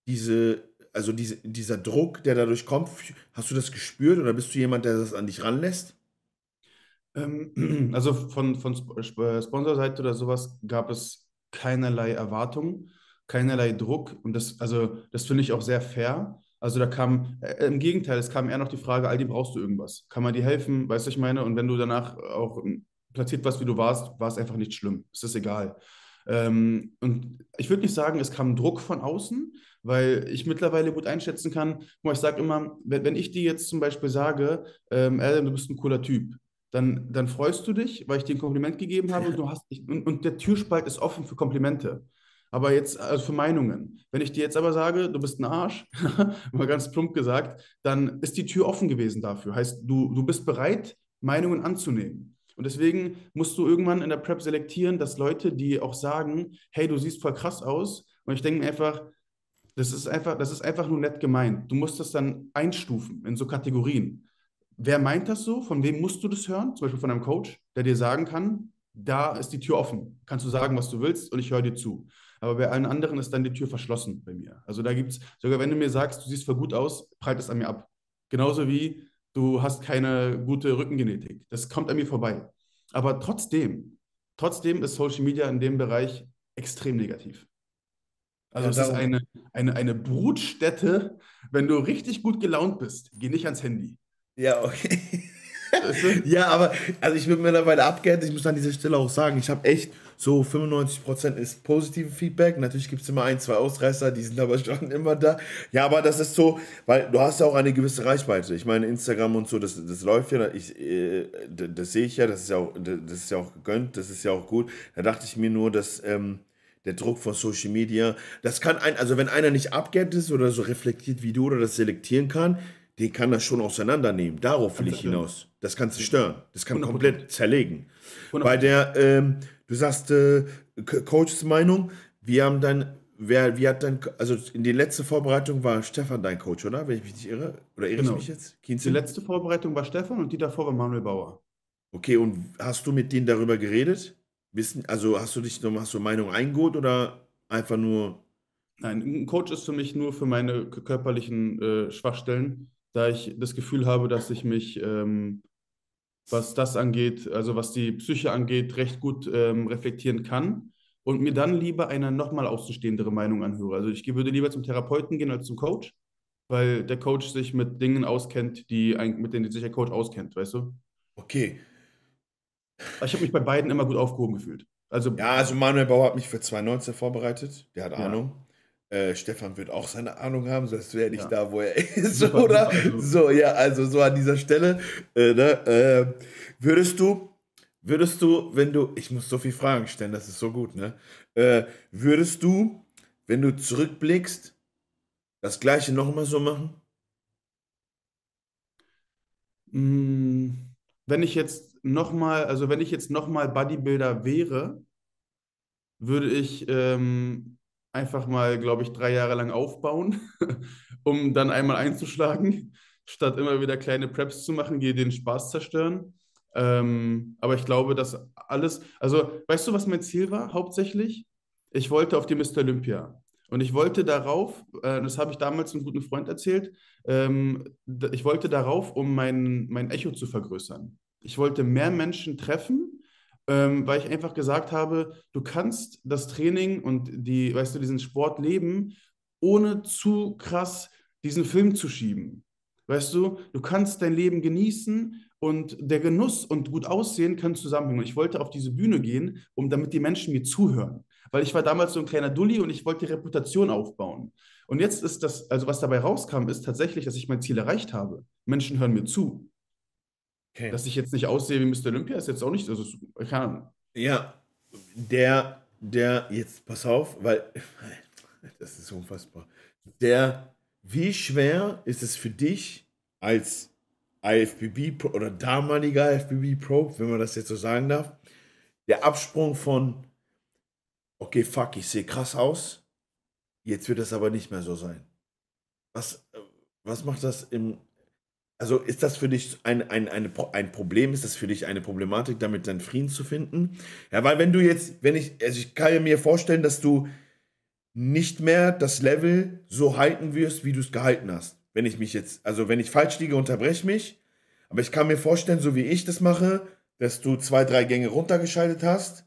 Diese, also diese, dieser Druck, der dadurch kommt, hast du das gespürt oder bist du jemand, der das an dich ranlässt? Ähm, also von, von Sponsorseite oder sowas gab es keinerlei Erwartungen, keinerlei Druck und das, also das finde ich auch sehr fair. Also da kam, äh, im Gegenteil, es kam eher noch die Frage, Aldi, brauchst du irgendwas? Kann man dir helfen? Weißt du, ich meine? Und wenn du danach auch platziert warst, wie du warst, war es einfach nicht schlimm. Es ist egal. Ähm, und ich würde nicht sagen, es kam Druck von außen, weil ich mittlerweile gut einschätzen kann, ich sage immer, wenn, wenn, ich dir jetzt zum Beispiel sage, ähm, Adam, du bist ein cooler Typ, dann, dann freust du dich, weil ich dir ein Kompliment gegeben habe und, du hast, und, und der Türspalt ist offen für Komplimente. Aber jetzt, also für Meinungen. Wenn ich dir jetzt aber sage, du bist ein Arsch, mal ganz plump gesagt, dann ist die Tür offen gewesen dafür. Heißt, du, du bist bereit, Meinungen anzunehmen. Und deswegen musst du irgendwann in der Prep selektieren, dass Leute, die auch sagen, hey, du siehst voll krass aus. Und ich denke mir einfach, das ist einfach, das ist einfach nur nett gemeint. Du musst das dann einstufen in so Kategorien. Wer meint das so? Von wem musst du das hören? Zum Beispiel von einem Coach, der dir sagen kann, da ist die Tür offen. Kannst du sagen, was du willst und ich höre dir zu. Aber bei allen anderen ist dann die Tür verschlossen bei mir. Also da gibt es, sogar wenn du mir sagst, du siehst voll gut aus, prallt es an mir ab. Genauso wie du hast keine gute Rückengenetik. Das kommt an mir vorbei. Aber trotzdem, trotzdem ist Social Media in dem Bereich extrem negativ. Also ja, es ist eine, eine, eine Brutstätte, wenn du richtig gut gelaunt bist, geh nicht ans Handy. Ja, okay. ja, aber also ich bin mittlerweile abgehängt. Ich muss an dieser Stelle auch sagen, ich habe echt so 95% ist positive Feedback. Natürlich gibt es immer ein, zwei Ausreißer, die sind aber schon immer da. Ja, aber das ist so, weil du hast ja auch eine gewisse Reichweite. Ich meine, Instagram und so, das, das läuft ja. Ich, äh, das, sehe ich ja, das ist ja, auch, das ist ja auch gegönnt, das ist ja auch gut. Da dachte ich mir nur, dass. Ähm, der Druck von Social Media, das kann ein, also wenn einer nicht abgehängt ist oder so reflektiert wie du oder das selektieren kann, den kann das schon auseinandernehmen. Darauf will ich hinaus. Das kann zerstören. Das kann 100%. komplett zerlegen. 100%. Bei der, ähm, du sagst, äh, Coaches Meinung, wir haben dann, wer, wie hat dann, also in die letzte Vorbereitung war Stefan dein Coach, oder? Wenn ich mich nicht irre. Oder irre genau. ich mich jetzt? Kienzel? Die letzte Vorbereitung war Stefan und die davor war Manuel Bauer. Okay, und hast du mit denen darüber geredet? Also hast du dich noch, hast du Meinung eingeholt oder einfach nur. Nein, ein Coach ist für mich nur für meine körperlichen äh, Schwachstellen da ich das Gefühl habe, dass ich mich, ähm, was das angeht, also was die Psyche angeht, recht gut ähm, reflektieren kann und mir dann lieber eine nochmal auszustehendere Meinung anhöre. Also ich würde lieber zum Therapeuten gehen als zum Coach, weil der Coach sich mit Dingen auskennt, die mit denen sich der Coach auskennt, weißt du? Okay. Ich habe mich bei beiden immer gut aufgehoben gefühlt. Also, ja, also Manuel Bauer hat mich für 2019 vorbereitet. Der hat ja. Äh, Stefan wird auch seine Ahnung haben, sonst wäre nicht ja. da, wo er ist, super, oder? Super. So, ja, also so an dieser Stelle. Äh, ne, äh, würdest du, würdest du, wenn du, ich muss so viele Fragen stellen, das ist so gut, ne? Äh, würdest du, wenn du zurückblickst, das Gleiche nochmal so machen? Mm, wenn ich jetzt nochmal, also wenn ich jetzt nochmal Bodybuilder wäre, würde ich ähm, einfach mal, glaube ich, drei Jahre lang aufbauen, um dann einmal einzuschlagen, statt immer wieder kleine Preps zu machen, die den Spaß zerstören. Ähm, aber ich glaube, dass alles, also weißt du, was mein Ziel war hauptsächlich? Ich wollte auf die Mr. Olympia. Und ich wollte darauf, äh, das habe ich damals einem guten Freund erzählt, ähm, ich wollte darauf, um mein, mein Echo zu vergrößern. Ich wollte mehr Menschen treffen, ähm, weil ich einfach gesagt habe, du kannst das Training und die, weißt du, diesen Sport leben, ohne zu krass diesen Film zu schieben. Weißt du, du kannst dein Leben genießen und der Genuss und gut aussehen können zusammenhängen. Und ich wollte auf diese Bühne gehen, um damit die Menschen mir zuhören. Weil ich war damals so ein kleiner Dulli und ich wollte die Reputation aufbauen. Und jetzt ist das, also was dabei rauskam, ist tatsächlich, dass ich mein Ziel erreicht habe. Menschen hören mir zu. Okay. Dass ich jetzt nicht aussehe wie Mr. Olympia, ist jetzt auch nicht, also keine Ahnung. Ja, der, der, jetzt pass auf, weil, das ist unfassbar. Der, wie schwer ist es für dich als IFBB Pro oder damaliger IFBB Pro, wenn man das jetzt so sagen darf, der Absprung von, okay, fuck, ich sehe krass aus, jetzt wird das aber nicht mehr so sein. Was, was macht das im, also ist das für dich ein, ein, eine, ein Problem? Ist das für dich eine Problematik, damit deinen Frieden zu finden? Ja, weil wenn du jetzt, wenn ich, also ich kann mir vorstellen, dass du nicht mehr das Level so halten wirst, wie du es gehalten hast. Wenn ich mich jetzt, also wenn ich falsch liege, unterbreche mich. Aber ich kann mir vorstellen, so wie ich das mache, dass du zwei, drei Gänge runtergeschaltet hast,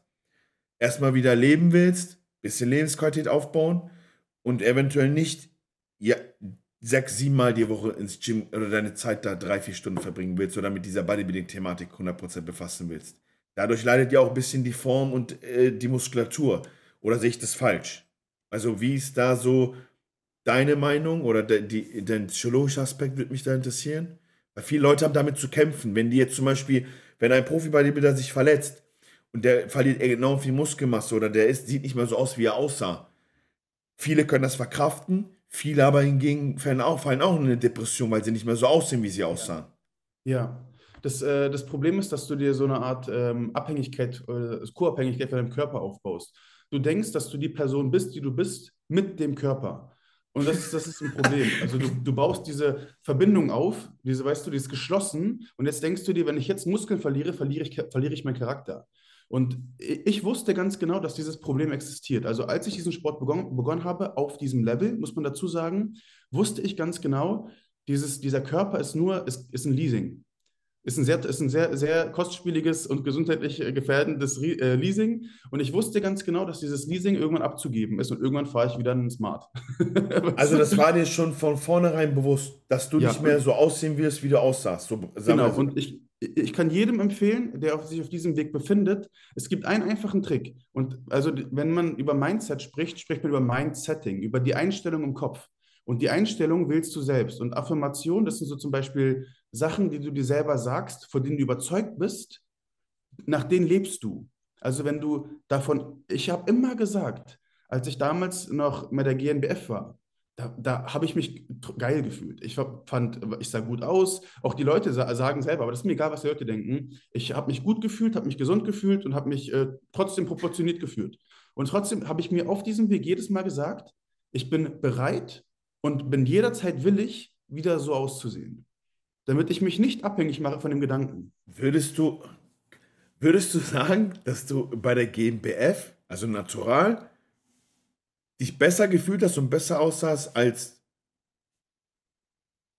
erstmal wieder leben willst, bisschen Lebensqualität aufbauen und eventuell nicht ja, sechs, sieben Mal die Woche ins Gym oder deine Zeit da drei, vier Stunden verbringen willst oder mit dieser Bodybuilding-Thematik 100% befassen willst. Dadurch leidet ja auch ein bisschen die Form und äh, die Muskulatur. Oder sehe ich das falsch? Also wie ist da so deine Meinung oder de, die, der psychologische Aspekt würde mich da interessieren? Weil viele Leute haben damit zu kämpfen. Wenn die jetzt zum Beispiel, wenn ein Profi-Bodybuilder sich verletzt und der verliert enorm viel Muskelmasse oder der ist, sieht nicht mehr so aus, wie er aussah. Viele können das verkraften, viele aber hingegen fallen auch, fallen auch in eine Depression, weil sie nicht mehr so aussehen, wie sie aussahen. Ja, das, äh, das Problem ist, dass du dir so eine Art ähm, Abhängigkeit, äh, Co-Abhängigkeit von deinem Körper aufbaust. Du denkst, dass du die Person bist, die du bist, mit dem Körper. Und das ist, das ist ein Problem. Also du, du baust diese Verbindung auf, diese, weißt du, die ist geschlossen. Und jetzt denkst du dir, wenn ich jetzt Muskeln verliere, verliere ich, verliere ich meinen Charakter. Und ich wusste ganz genau, dass dieses Problem existiert. Also als ich diesen Sport begonnen, begonnen habe, auf diesem Level, muss man dazu sagen, wusste ich ganz genau, dieses, dieser Körper ist nur, ist, ist ein Leasing ist ein sehr, ist ein sehr, sehr kostspieliges und gesundheitlich äh, gefährdendes äh, Leasing. Und ich wusste ganz genau, dass dieses Leasing irgendwann abzugeben ist und irgendwann fahre ich wieder einen Smart. also das war dir schon von vornherein bewusst, dass du ja, nicht mehr so aussehen wirst, wie du aussahst. So, genau, und ich, ich kann jedem empfehlen, der auf sich auf diesem Weg befindet, es gibt einen einfachen Trick. Und also wenn man über Mindset spricht, spricht man über Mindsetting, über die Einstellung im Kopf. Und die Einstellung wählst du selbst. Und Affirmation, das sind so zum Beispiel Sachen, die du dir selber sagst, von denen du überzeugt bist, nach denen lebst du. Also wenn du davon, ich habe immer gesagt, als ich damals noch mit der GNBF war, da, da habe ich mich geil gefühlt. Ich fand, ich sah gut aus. Auch die Leute sagen selber, aber das ist mir egal, was die Leute denken. Ich habe mich gut gefühlt, habe mich gesund gefühlt und habe mich äh, trotzdem proportioniert gefühlt. Und trotzdem habe ich mir auf diesem Weg jedes Mal gesagt, ich bin bereit und bin jederzeit willig, wieder so auszusehen damit ich mich nicht abhängig mache von dem Gedanken. Würdest du, würdest du sagen, dass du bei der GmbF, also Natural, dich besser gefühlt hast und besser aussahst als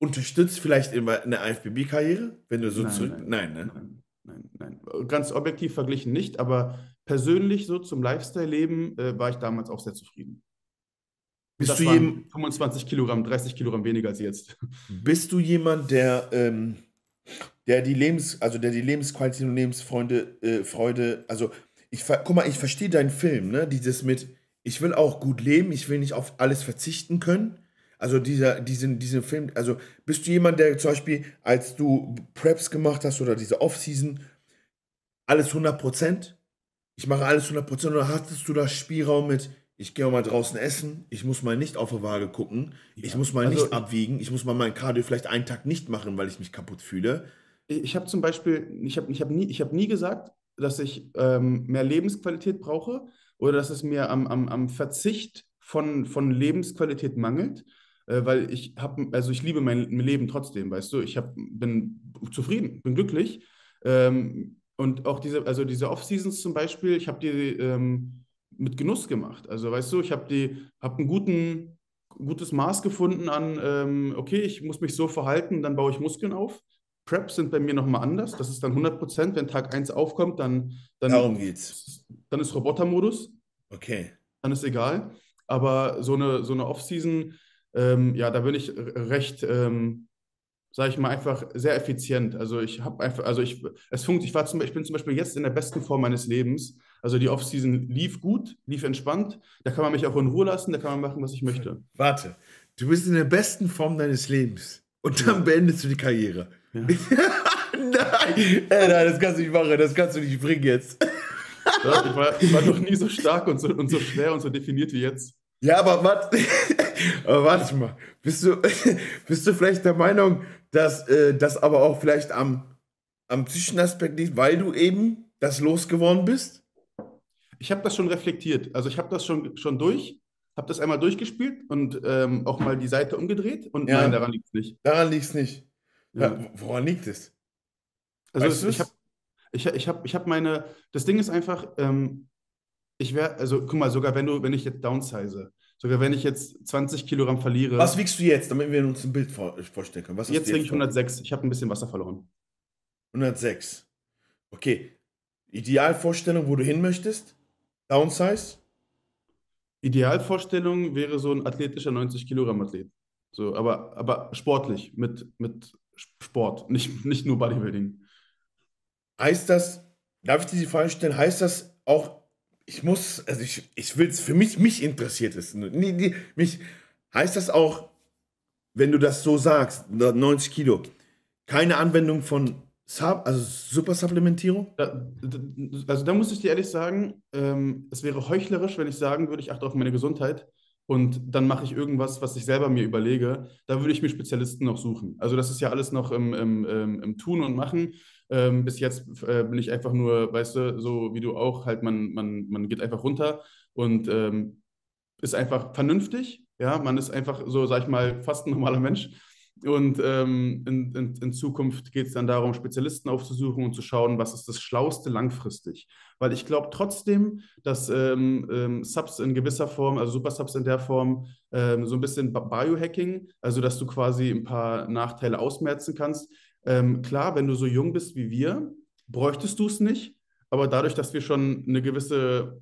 unterstützt vielleicht in einer IFBB-Karriere, wenn du so nein, zurück. Nein nein. nein, nein, nein, Ganz objektiv verglichen nicht, aber persönlich so zum Lifestyle-Leben äh, war ich damals auch sehr zufrieden. Bist das du jemand, 25 Kilogramm, 30 Kilogramm weniger als jetzt. Bist du jemand, der, ähm, der die Lebens, also der die Lebensqualität und Lebensfreude, äh, Freude, also ich guck mal, ich verstehe deinen Film, ne? Dieses mit, ich will auch gut leben, ich will nicht auf alles verzichten können. Also dieser, diesen, diesen Film, also bist du jemand, der zum Beispiel, als du Preps gemacht hast oder diese Off-Season, alles 100%? Ich mache alles 100% oder hattest du da Spielraum mit, ich gehe mal draußen essen, ich muss mal nicht auf der Waage gucken, ja. ich muss mal also, nicht abwiegen, ich muss mal mein Cardio vielleicht einen Tag nicht machen, weil ich mich kaputt fühle. Ich habe zum Beispiel, ich habe ich hab nie, hab nie gesagt, dass ich ähm, mehr Lebensqualität brauche oder dass es mir am, am, am Verzicht von, von Lebensqualität mangelt, äh, weil ich habe, also ich liebe mein Leben trotzdem, weißt du, ich hab, bin zufrieden, bin glücklich. Ähm, und auch diese, also diese Off-Seasons zum Beispiel, ich habe die ähm, mit Genuss gemacht. Also weißt du, ich habe die, habe ein guten, gutes Maß gefunden an, ähm, okay, ich muss mich so verhalten, dann baue ich Muskeln auf. Preps sind bei mir nochmal anders. Das ist dann 100 Prozent. Wenn Tag 1 aufkommt, dann, dann, Darum geht's. dann ist Robotermodus. Okay. Dann ist egal. Aber so eine, so eine Off-Season, ähm, ja, da bin ich recht, ähm, sage ich mal, einfach sehr effizient. Also ich habe einfach, also ich, es funkt, ich war zum, ich bin zum Beispiel jetzt in der besten Form meines Lebens. Also die Offseason lief gut, lief entspannt. Da kann man mich auch in Ruhe lassen, da kann man machen, was ich möchte. Warte, du bist in der besten Form deines Lebens und dann ja. beendest du die Karriere. Ja. nein, äh, nein, das kannst du nicht machen, das kannst du nicht bringen jetzt. Ja, ich, war, ich war noch nie so stark und so, und so schwer und so definiert wie jetzt. Ja, aber warte, aber warte mal. Bist du, bist du vielleicht der Meinung, dass äh, das aber auch vielleicht am, am psychischen Aspekt liegt, weil du eben das losgeworden bist? Ich habe das schon reflektiert. Also ich habe das schon, schon durch, habe das einmal durchgespielt und ähm, auch mal die Seite umgedreht und Ja. nein, daran liegt es nicht. Daran liegt es nicht. Ja. Ja. woran liegt es? Also Weißt ich habe ich, ich hab, ich hab meine, das Ding ist einfach, ähm, ich wäre, also guck mal, sogar wenn du, wenn ich jetzt downsize, sogar wenn ich jetzt 20 Kilogramm verliere, Was wiegst du jetzt, damit wir uns ein Bild vor, vorstellen können? Was jetzt wiege ich vor? 106, ich habe ein bisschen Wasser verloren. 106. Okay. Idealvorstellung, wo du hin möchtest? Downsize? Idealvorstellung wäre so ein athletischer 90 Kilogramm Athlet. So, aber, aber sportlich, mit, mit Sport, nicht, nicht nur Bodybuilding. Heißt das, darf ich dir die Frage stellen, heißt das auch, ich muss, also ich, ich will es, für mich, mich interessiert es. Mich, heißt das auch, wenn du das so sagst, 90 Kilo, keine Anwendung von Sub, also Supersupplementierung? Da, da- also da muss ich dir ehrlich sagen, ähm, es wäre heuchlerisch, wenn ich sagen würde, ich achte auf meine Gesundheit und dann mache ich irgendwas, was ich selber mir überlege. Da würde ich mir Spezialisten noch suchen. Also das ist ja alles noch im, im, im, Tun und Machen. Ähm, bis jetzt äh, bin ich einfach nur, weißt du, so wie du auch, halt man, man, man geht einfach runter und ähm, ist einfach vernünftig. Ja, man ist einfach so, sag ich mal, fast ein normaler Mensch. Und ähm, in, in, in Zukunft geht es dann darum, Spezialisten aufzusuchen und zu schauen, was ist das Schlauste langfristig. Weil ich glaube trotzdem, dass ähm, ähm, Subs in gewisser Form, also Super-Subs in der Form, ähm, so ein bisschen Bi- Biohacking, also dass du quasi ein paar Nachteile ausmerzen kannst. Ähm, klar, wenn du so jung bist wie wir, bräuchtest du es nicht. Aber dadurch, dass wir schon eine gewisse,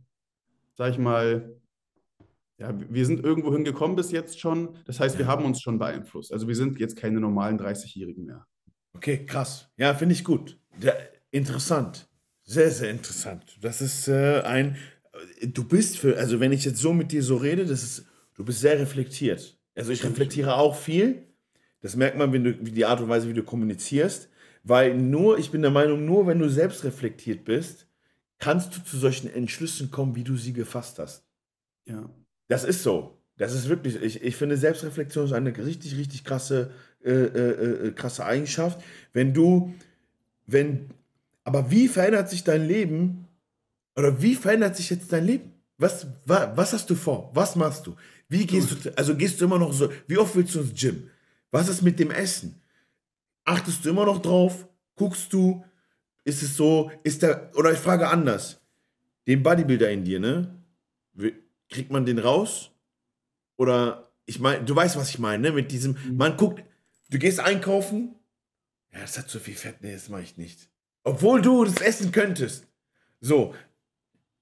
sag ich mal, ja, wir sind irgendwo hingekommen bis jetzt schon. Das heißt, wir haben uns schon beeinflusst. Also wir sind jetzt keine normalen 30-Jährigen mehr. Okay, krass. Ja, finde ich gut. Ja, interessant. Sehr, sehr interessant. Das ist äh, ein, du bist für, also wenn ich jetzt so mit dir so rede, das ist, du bist sehr reflektiert. Also ich reflektiere auch viel. Das merkt man, wenn du, wie die Art und Weise, wie du kommunizierst. Weil nur, ich bin der Meinung, nur wenn du selbst reflektiert bist, kannst du zu solchen Entschlüssen kommen, wie du sie gefasst hast. Ja. Das ist so. Das ist wirklich, ich, ich finde, Selbstreflexion ist eine richtig, richtig krasse, äh, äh, äh, krasse Eigenschaft. Wenn du, wenn, aber wie verändert sich dein Leben? Oder wie verändert sich jetzt dein Leben? Was, wa, was hast du vor? Was machst du? Wie gehst du, also gehst du immer noch so, wie oft willst du ins Gym? Was ist mit dem Essen? Achtest du immer noch drauf? Guckst du? Ist es so, ist der, oder ich frage anders, den Bodybuilder in dir, ne? Kriegt man den raus? Oder, ich meine, du weißt, was ich meine, ne? Mit diesem, man guckt, du gehst einkaufen, ja, das hat zu viel Fett, nee, das mache ich nicht. Obwohl du das essen könntest. So,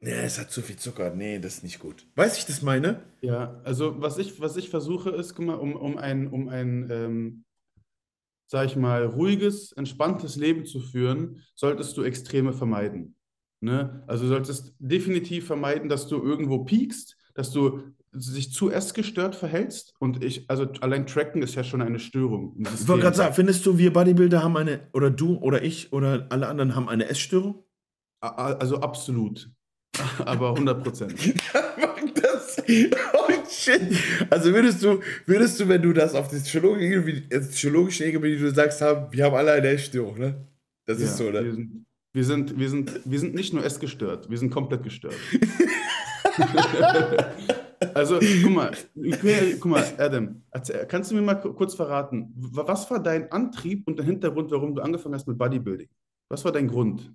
nee, es hat zu viel Zucker, nee, das ist nicht gut. Weißt du, ich das meine? Ja, also was ich, was ich versuche ist, guck mal, um, um ein, um ein ähm, sag ich mal, ruhiges, entspanntes Leben zu führen, solltest du Extreme vermeiden. Ne? Also du solltest definitiv vermeiden, dass du irgendwo piekst, dass du dich zu essgestört verhältst. Und ich, also allein Tracken ist ja schon eine Störung. Ich wollte gerade sagen, findest du, wir Bodybuilder haben eine, oder du oder ich oder alle anderen haben eine Essstörung? Also absolut. Aber 100 Prozent. oh shit. Also würdest du, würdest du, wenn du das auf das psychologische, Ebene, wie du sagst, haben, wir haben alle eine Essstörung, ne? Das ist so, wir ne? sind, wir sind, wir sind, wir sind nicht nur essgestört, wir sind komplett gestört. Also, guck mal, guck mal, Adam, kannst du mir mal ku- kurz verraten, wa- was war dein Antrieb und der Hintergrund, warum du angefangen hast mit Bodybuilding? Was war dein Grund?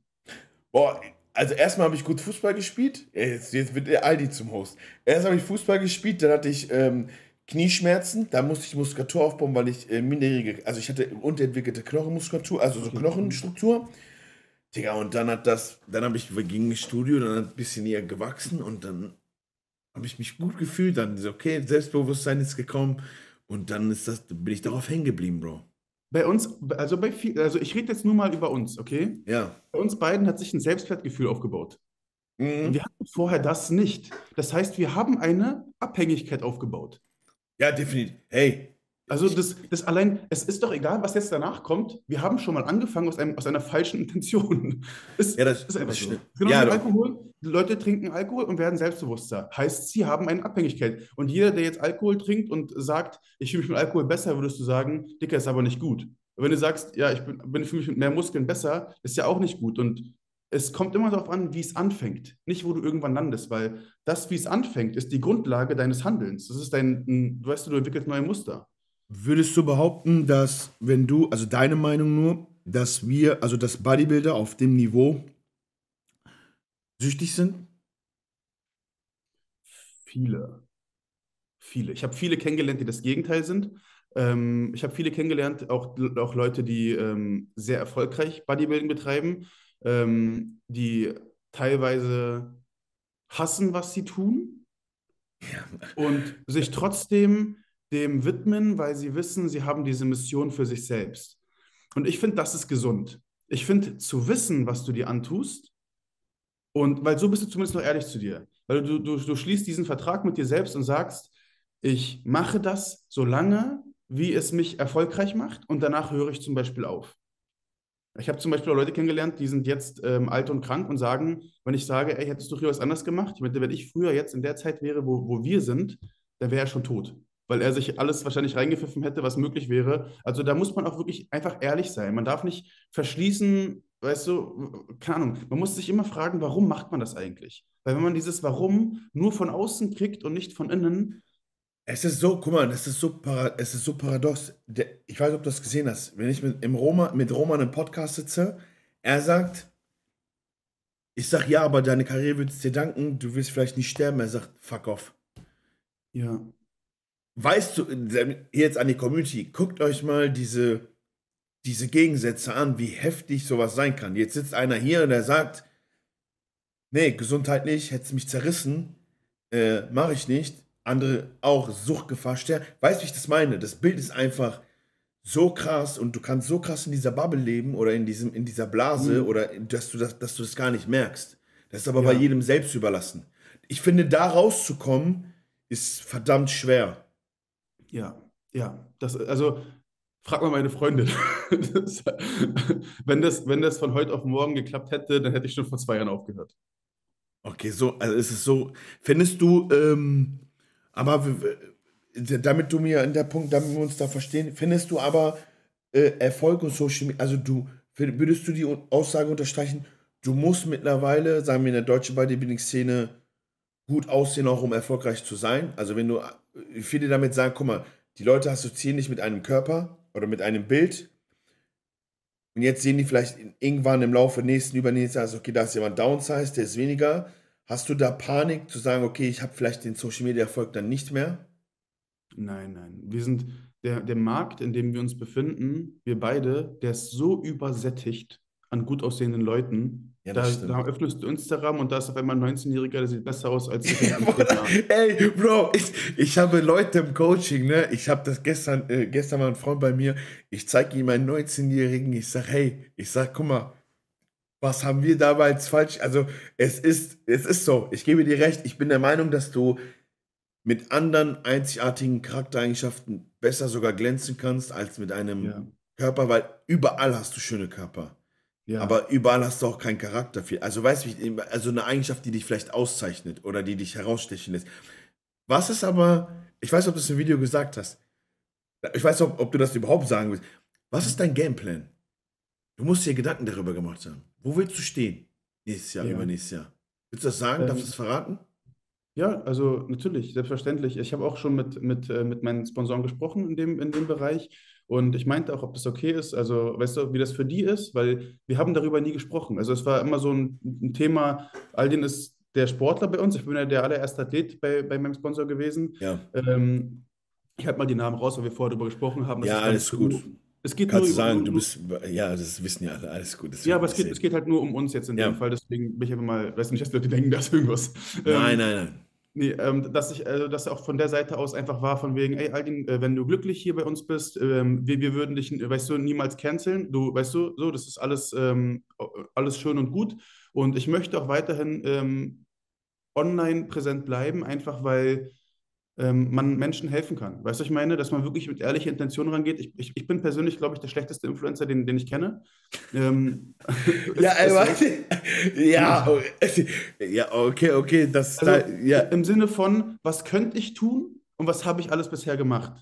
Boah, also erstmal habe ich gut Fußball gespielt. Jetzt, jetzt wird der Aldi zum Host. Erst habe ich Fußball gespielt, dann hatte ich ähm, Knieschmerzen, da musste ich Muskulatur aufbauen, weil ich äh, minderjährige, also ich hatte unterentwickelte Knochenmuskulatur, also so Knochenstruktur. Digga, und dann hat das, dann habe ich ging ins Studio, dann hat ein bisschen näher gewachsen und dann habe ich mich gut gefühlt, dann so, okay, Selbstbewusstsein ist gekommen und dann ist das, bin ich darauf hängen geblieben, Bro. Bei uns, also bei viel, also ich rede jetzt nur mal über uns, okay? Ja. Bei uns beiden hat sich ein Selbstwertgefühl aufgebaut. Und Mhm. wir hatten vorher das nicht. Das heißt, wir haben eine Abhängigkeit aufgebaut. Ja, definitiv. Hey, Also das, das allein, es ist doch egal, was jetzt danach kommt. Wir haben schon mal angefangen aus, einem, aus einer falschen Intention. Es, Ja, das- ist einfach das so. Genau Ja, Alkohol. Leute trinken Alkohol und werden selbstbewusster. Heißt, sie haben eine Abhängigkeit. Und jeder, der jetzt Alkohol trinkt und sagt, ich fühle mich mit Alkohol besser, würdest du sagen, Dicker, ist aber nicht gut. Wenn du sagst, ja, ich bin, bin fühle mich mit mehr Muskeln besser, ist ja auch nicht gut. Und es kommt immer darauf an, wie es anfängt, nicht wo du irgendwann landest, weil das, wie es anfängt, ist die Grundlage deines Handelns. Das ist dein, ein- du weißt, du entwickelst neue Muster. Würdest du behaupten, dass, wenn du, also deine Meinung nur, dass wir, also dass Bodybuilder auf dem Niveau süchtig sind? Viele. Viele. Ich habe viele kennengelernt, die das Gegenteil sind. Ähm, ich habe viele kennengelernt, auch, auch Leute, die ähm, sehr erfolgreich Bodybuilding betreiben, ähm, die teilweise hassen, was sie tun und sich trotzdem dem widmen, weil sie wissen, sie haben diese Mission für sich selbst. Und ich finde, das ist gesund. Ich finde, zu wissen, was du dir antust, und weil so bist du zumindest noch ehrlich zu dir. Weil du, du, du schließt diesen Vertrag mit dir selbst und sagst, ich mache das so lange, wie es mich erfolgreich macht und danach höre ich zum Beispiel auf. Ich habe zum Beispiel auch Leute kennengelernt, die sind jetzt ähm, alt und krank und sagen, wenn ich sage, ey, hättest du früher was anderes gemacht, ich meine, wenn ich früher jetzt in der Zeit wäre, wo, wo wir sind, dann wäre er schon tot. Weil er sich alles wahrscheinlich reingepfiffen hätte, was möglich wäre. Also da muss man auch wirklich einfach ehrlich sein. Man darf nicht verschließen, weißt du, keine Ahnung, man muss sich immer fragen, warum macht man das eigentlich? Weil wenn man dieses Warum nur von außen kriegt und nicht von innen, Es ist so, guck mal, es ist so, para, es ist so paradox. Der, ich weiß nicht, ob du das gesehen hast. Wenn ich mit, im Roma, mit Roman im Podcast sitze, er sagt, ich sag, ja, aber deine Karriere wird es dir danken, du wirst vielleicht nicht sterben. Er sagt, fuck off. ja, Weißt du, jetzt an die Community, guckt euch mal diese, diese Gegensätze an, wie heftig sowas sein kann. Jetzt sitzt einer hier und der sagt, nee, gesundheitlich hätte es mich zerrissen, äh, mache ich nicht. Andere auch Suchtgefahr sterben. Weißt du, wie ich das meine? Das Bild ist einfach so krass und du kannst so krass in dieser Bubble leben oder in, diesem, in dieser Blase Mhm. oder dass du, das, dass du das gar nicht merkst. Das ist aber Ja. bei jedem selbst überlassen. Ich finde, da rauszukommen, ist verdammt schwer. Ja, ja. Das, also frag mal meine Freundin. Das, wenn, das, wenn das von heute auf morgen geklappt hätte, dann hätte ich schon vor zwei Jahren aufgehört. Okay, so, also ist es so. Findest du, ähm, aber damit du mir in der Punkt, damit wir uns da verstehen, findest du aber äh, Erfolg und Social Media, also du, würdest du die Aussage unterstreichen, du musst mittlerweile, sagen wir in der deutschen Bodybuilding-Szene, gut aussehen, auch um erfolgreich zu sein? Also wenn du, viele damit sagen, guck mal, die Leute assoziieren dich mit einem Körper oder mit einem Bild und jetzt sehen die vielleicht irgendwann im Laufe nächsten, übernächsten Jahres, okay, da ist jemand downsized, der ist weniger. Hast du da Panik zu sagen, okay, ich habe vielleicht den Social Media Erfolg dann nicht mehr? Nein, nein. Wir sind, der, der Markt, in dem wir uns befinden, wir beide, der ist so übersättigt an gut aussehenden Leuten. Ja, da, da öffnest du Instagram und da ist auf einmal ein 19-Jähriger, der sieht besser aus als ich. Ey, Bro, ich, ich habe Leute im Coaching, ne? Ich habe das gestern, äh, gestern war ein Freund bei mir, ich zeige ihm einen 19-Jährigen, ich sag, hey, ich sag, guck mal, was haben wir damals falsch? Also, es ist, es ist so, ich gebe dir recht, ich bin der Meinung, dass du mit anderen einzigartigen Charaktereigenschaften besser sogar glänzen kannst als mit einem Ja. Körper, weil überall hast du schöne Körper. Ja. Aber überall hast du auch keinen Charakter für. Also weißt du, also eine Eigenschaft, die dich vielleicht auszeichnet oder die dich herausstechen lässt. Was ist aber, ich weiß, ob du es im Video gesagt hast. Ich weiß, ob, ob du das überhaupt sagen willst. Was ist dein Gameplan? Du musst dir Gedanken darüber gemacht haben. Wo willst du stehen? Nächstes Jahr, Ja. übernächstes Jahr. Willst du das sagen? Ähm, Darfst du das verraten? Ja, also natürlich, selbstverständlich. Ich habe auch schon mit, mit, äh, mit meinen Sponsoren gesprochen in dem, in dem Bereich und ich meinte auch, ob das okay ist, also weißt du, wie das für die ist, weil wir haben darüber nie gesprochen. Also es war immer so ein, ein Thema, Aldin ist der Sportler bei uns, ich bin ja der allererste Athlet bei, bei meinem Sponsor gewesen. Ja. Ähm, ich halte mal die Namen raus, weil wir vorher darüber gesprochen haben. Ja, alles gut. Es geht Kannst du nur sagen, nur- du bist, ja, das wissen ja alle, alles gut. Ja, aber es geht, es geht halt nur um uns jetzt in Ja. dem Fall, deswegen bin ich einfach mal, weiß nicht, dass die Leute denken, da ist irgendwas. Nein, Ähm, nein, nein. Nee, ähm, dass ich, also dass auch von der Seite aus einfach war, von wegen, ey, Aldin, äh, wenn du glücklich hier bei uns bist, ähm, wir, wir würden dich, äh, weißt du, niemals canceln. Du, weißt du, so, das ist alles, ähm, alles schön und gut. Und ich möchte auch weiterhin ähm, online präsent bleiben, einfach weil ähm, man Menschen helfen kann. Weißt du, was ich meine? Dass man wirklich mit ehrlicher Intention rangeht. Ich, ich, ich bin persönlich, glaube ich, der schlechteste Influencer, den, den ich kenne. Ähm, ja, ist, ja, ja, okay, okay. Das, also, da, ja. Im Sinne von, was könnte ich tun und was habe ich alles bisher gemacht?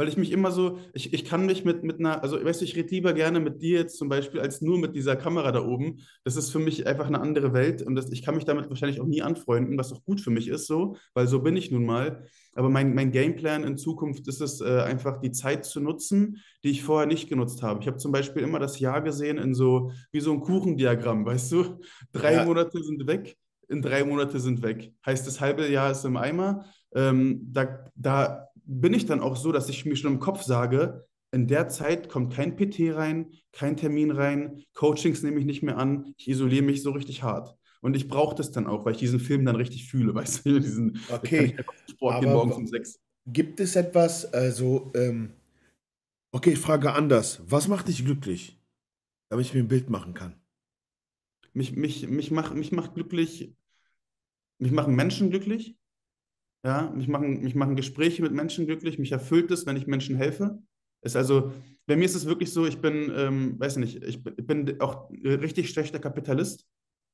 Weil ich mich immer so, ich, ich kann mich mit, mit einer, also weißt du, ich rede lieber gerne mit dir jetzt zum Beispiel, als nur mit dieser Kamera da oben. Das ist für mich einfach eine andere Welt und das, ich kann mich damit wahrscheinlich auch nie anfreunden, was auch gut für mich ist so, weil so bin ich nun mal. Aber mein, mein Gameplan in Zukunft ist es äh, einfach, die Zeit zu nutzen, die ich vorher nicht genutzt habe. Ich habe zum Beispiel immer das Jahr gesehen in so, wie so ein Kuchendiagramm, weißt du? Drei ja. Monate sind weg, in drei Monate sind weg. Heißt, das halbe Jahr ist im Eimer. Ähm, da, da bin ich dann auch so, dass ich mir schon im Kopf sage, in der Zeit kommt kein PT rein, kein Termin rein, Coachings nehme ich nicht mehr an, ich isoliere mich so richtig hart. Und ich brauche das dann auch, weil ich diesen Film dann richtig fühle, weißt du, diesen okay. Sport gehen morgens um sechs. Gibt es etwas, also, ähm, okay, ich frage anders. Was macht dich glücklich, damit ich mir ein Bild machen kann? Mich, mich, mich, mach, mich macht glücklich, mich machen Menschen glücklich, ja, mich machen, mich machen Gespräche mit Menschen glücklich, mich erfüllt es, wenn ich Menschen helfe. Ist also, bei mir ist es wirklich so, ich bin, ähm, weiß nicht, ich bin auch richtig schlechter Kapitalist,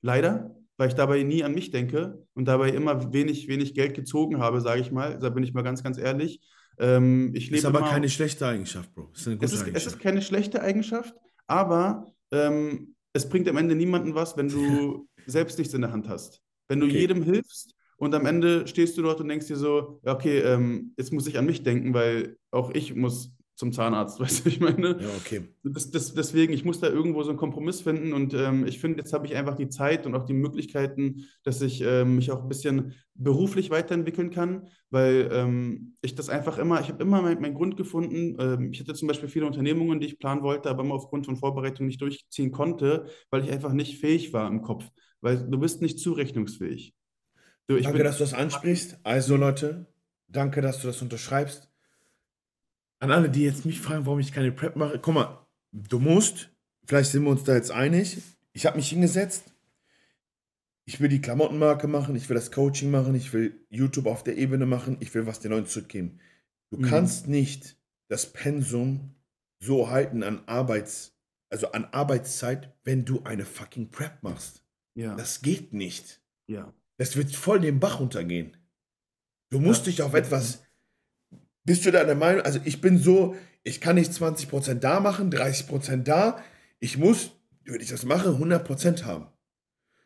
leider, weil ich dabei nie an mich denke und dabei immer wenig, wenig Geld gezogen habe, sage ich mal. Da bin ich mal ganz, ganz ehrlich. Ähm, ich ist aber keine schlechte Eigenschaft, Bro. Ist es, ist, es, ist, keine schlechte Eigenschaft, aber ähm, es bringt am Ende niemanden was, wenn du selbst nichts in der Hand hast. Wenn du okay. jedem hilfst, und am Ende stehst du dort und denkst dir so, okay, ähm, jetzt muss ich an mich denken, weil auch ich muss zum Zahnarzt, weißt du, ich meine? Ja, okay. Das, das, deswegen, ich muss da irgendwo so einen Kompromiss finden und ähm, ich finde, jetzt habe ich einfach die Zeit und auch die Möglichkeiten, dass ich ähm, mich auch ein bisschen beruflich weiterentwickeln kann, weil ähm, ich das einfach immer, ich habe immer meinen mein Grund gefunden. Ähm, ich hatte zum Beispiel viele Unternehmungen, die ich planen wollte, aber immer aufgrund von Vorbereitungen nicht durchziehen konnte, weil ich einfach nicht fähig war im Kopf, weil du bist nicht zurechnungsfähig. Du, danke, dass du das ansprichst. Also Leute, danke, dass du das unterschreibst. An alle, die jetzt mich fragen, warum ich keine Prep mache, guck mal, du musst, vielleicht sind wir uns da jetzt einig, ich habe mich hingesetzt, ich will die Klamottenmarke machen, ich will das Coaching machen, ich will YouTube auf der Ebene machen, ich will was den Leuten zurückgeben. Du mhm. kannst nicht das Pensum so halten an Arbeits, also an Arbeitszeit, wenn du eine fucking Prep machst. Ja. Das geht nicht. Ja. Das wird voll den Bach runtergehen. Du musst ja. dich auf etwas. Bist du da der Meinung? Also, ich bin so, ich kann nicht 20% da machen, 30% da. Ich muss, wenn ich das mache, 100% haben.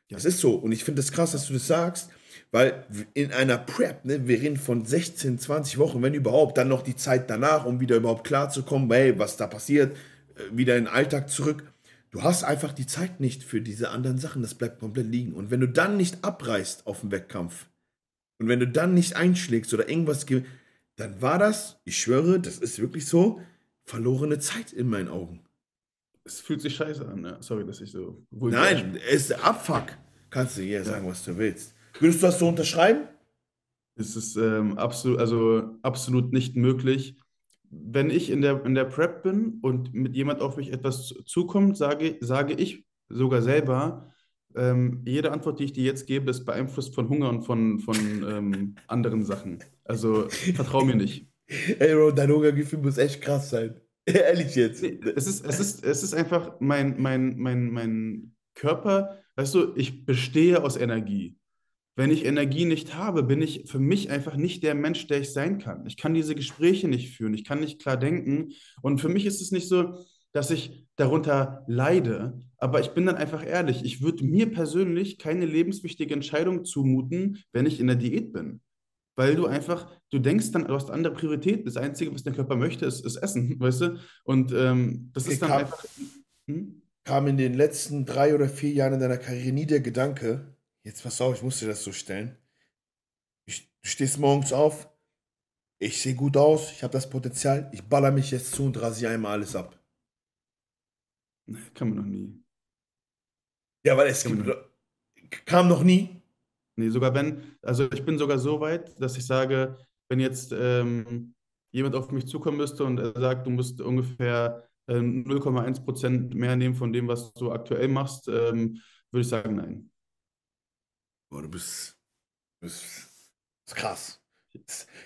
Ja. Das ist so. Und ich finde es das krass, dass du das sagst, weil in einer Prep, ne, wir reden von 16, 20 Wochen, wenn überhaupt, dann noch die Zeit danach, um wieder überhaupt klarzukommen, hey, was da passiert, äh, wieder in den Alltag zurück. Du hast einfach die Zeit nicht für diese anderen Sachen, das bleibt komplett liegen. Und wenn du dann nicht abreißt auf dem Wettkampf und wenn du dann nicht einschlägst oder irgendwas, dann war das, ich schwöre, das ist wirklich so, verlorene Zeit in meinen Augen. Es fühlt sich scheiße an, ja. sorry, dass ich so. Nein, es ist Abfuck. Kannst du hier ja. sagen, was du willst. Würdest du das so unterschreiben? Es ist ähm, absolut, also absolut nicht möglich wenn ich in der, in der Prep bin und mit jemand auf mich etwas zukommt, sage, sage ich sogar selber, ähm, jede Antwort, die ich dir jetzt gebe, ist beeinflusst von Hunger und von, von ähm, anderen Sachen. Also vertrau mir nicht. Ey, Bro, dein Hungergefühl muss echt krass sein. Ehrlich jetzt. Es ist, es ist, es ist einfach mein, mein, mein, mein Körper, weißt du, ich bestehe aus Energie. Wenn ich Energie nicht habe, bin ich für mich einfach nicht der Mensch, der ich sein kann. Ich kann diese Gespräche nicht führen, ich kann nicht klar denken. Und für mich ist es nicht so, dass ich darunter leide, aber ich bin dann einfach ehrlich, ich würde mir persönlich keine lebenswichtige Entscheidung zumuten, wenn ich in der Diät bin. Weil du einfach, du denkst dann, du hast andere Prioritäten. Das Einzige, was dein Körper möchte, ist, ist Essen, weißt du? Und ähm, das okay, ist dann kam, einfach. Hm? Kam in den letzten drei oder vier Jahren in deiner Karriere nie der Gedanke, Jetzt pass auf, ich muss dir das so stellen. Ich, du stehst morgens auf, ich sehe gut aus, ich habe das Potenzial, ich baller mich jetzt zu und rasiere einmal alles ab. Nee, kann man noch nie. Ja, weil es gibt, kam noch nie. Nee, sogar wenn, also ich bin sogar so weit, dass ich sage, wenn jetzt ähm, jemand auf mich zukommen müsste und er sagt, du musst ungefähr ähm, 0,1% mehr nehmen von dem, was du aktuell machst, ähm, würde ich sagen, nein. Boah, du bist, bist, bist krass.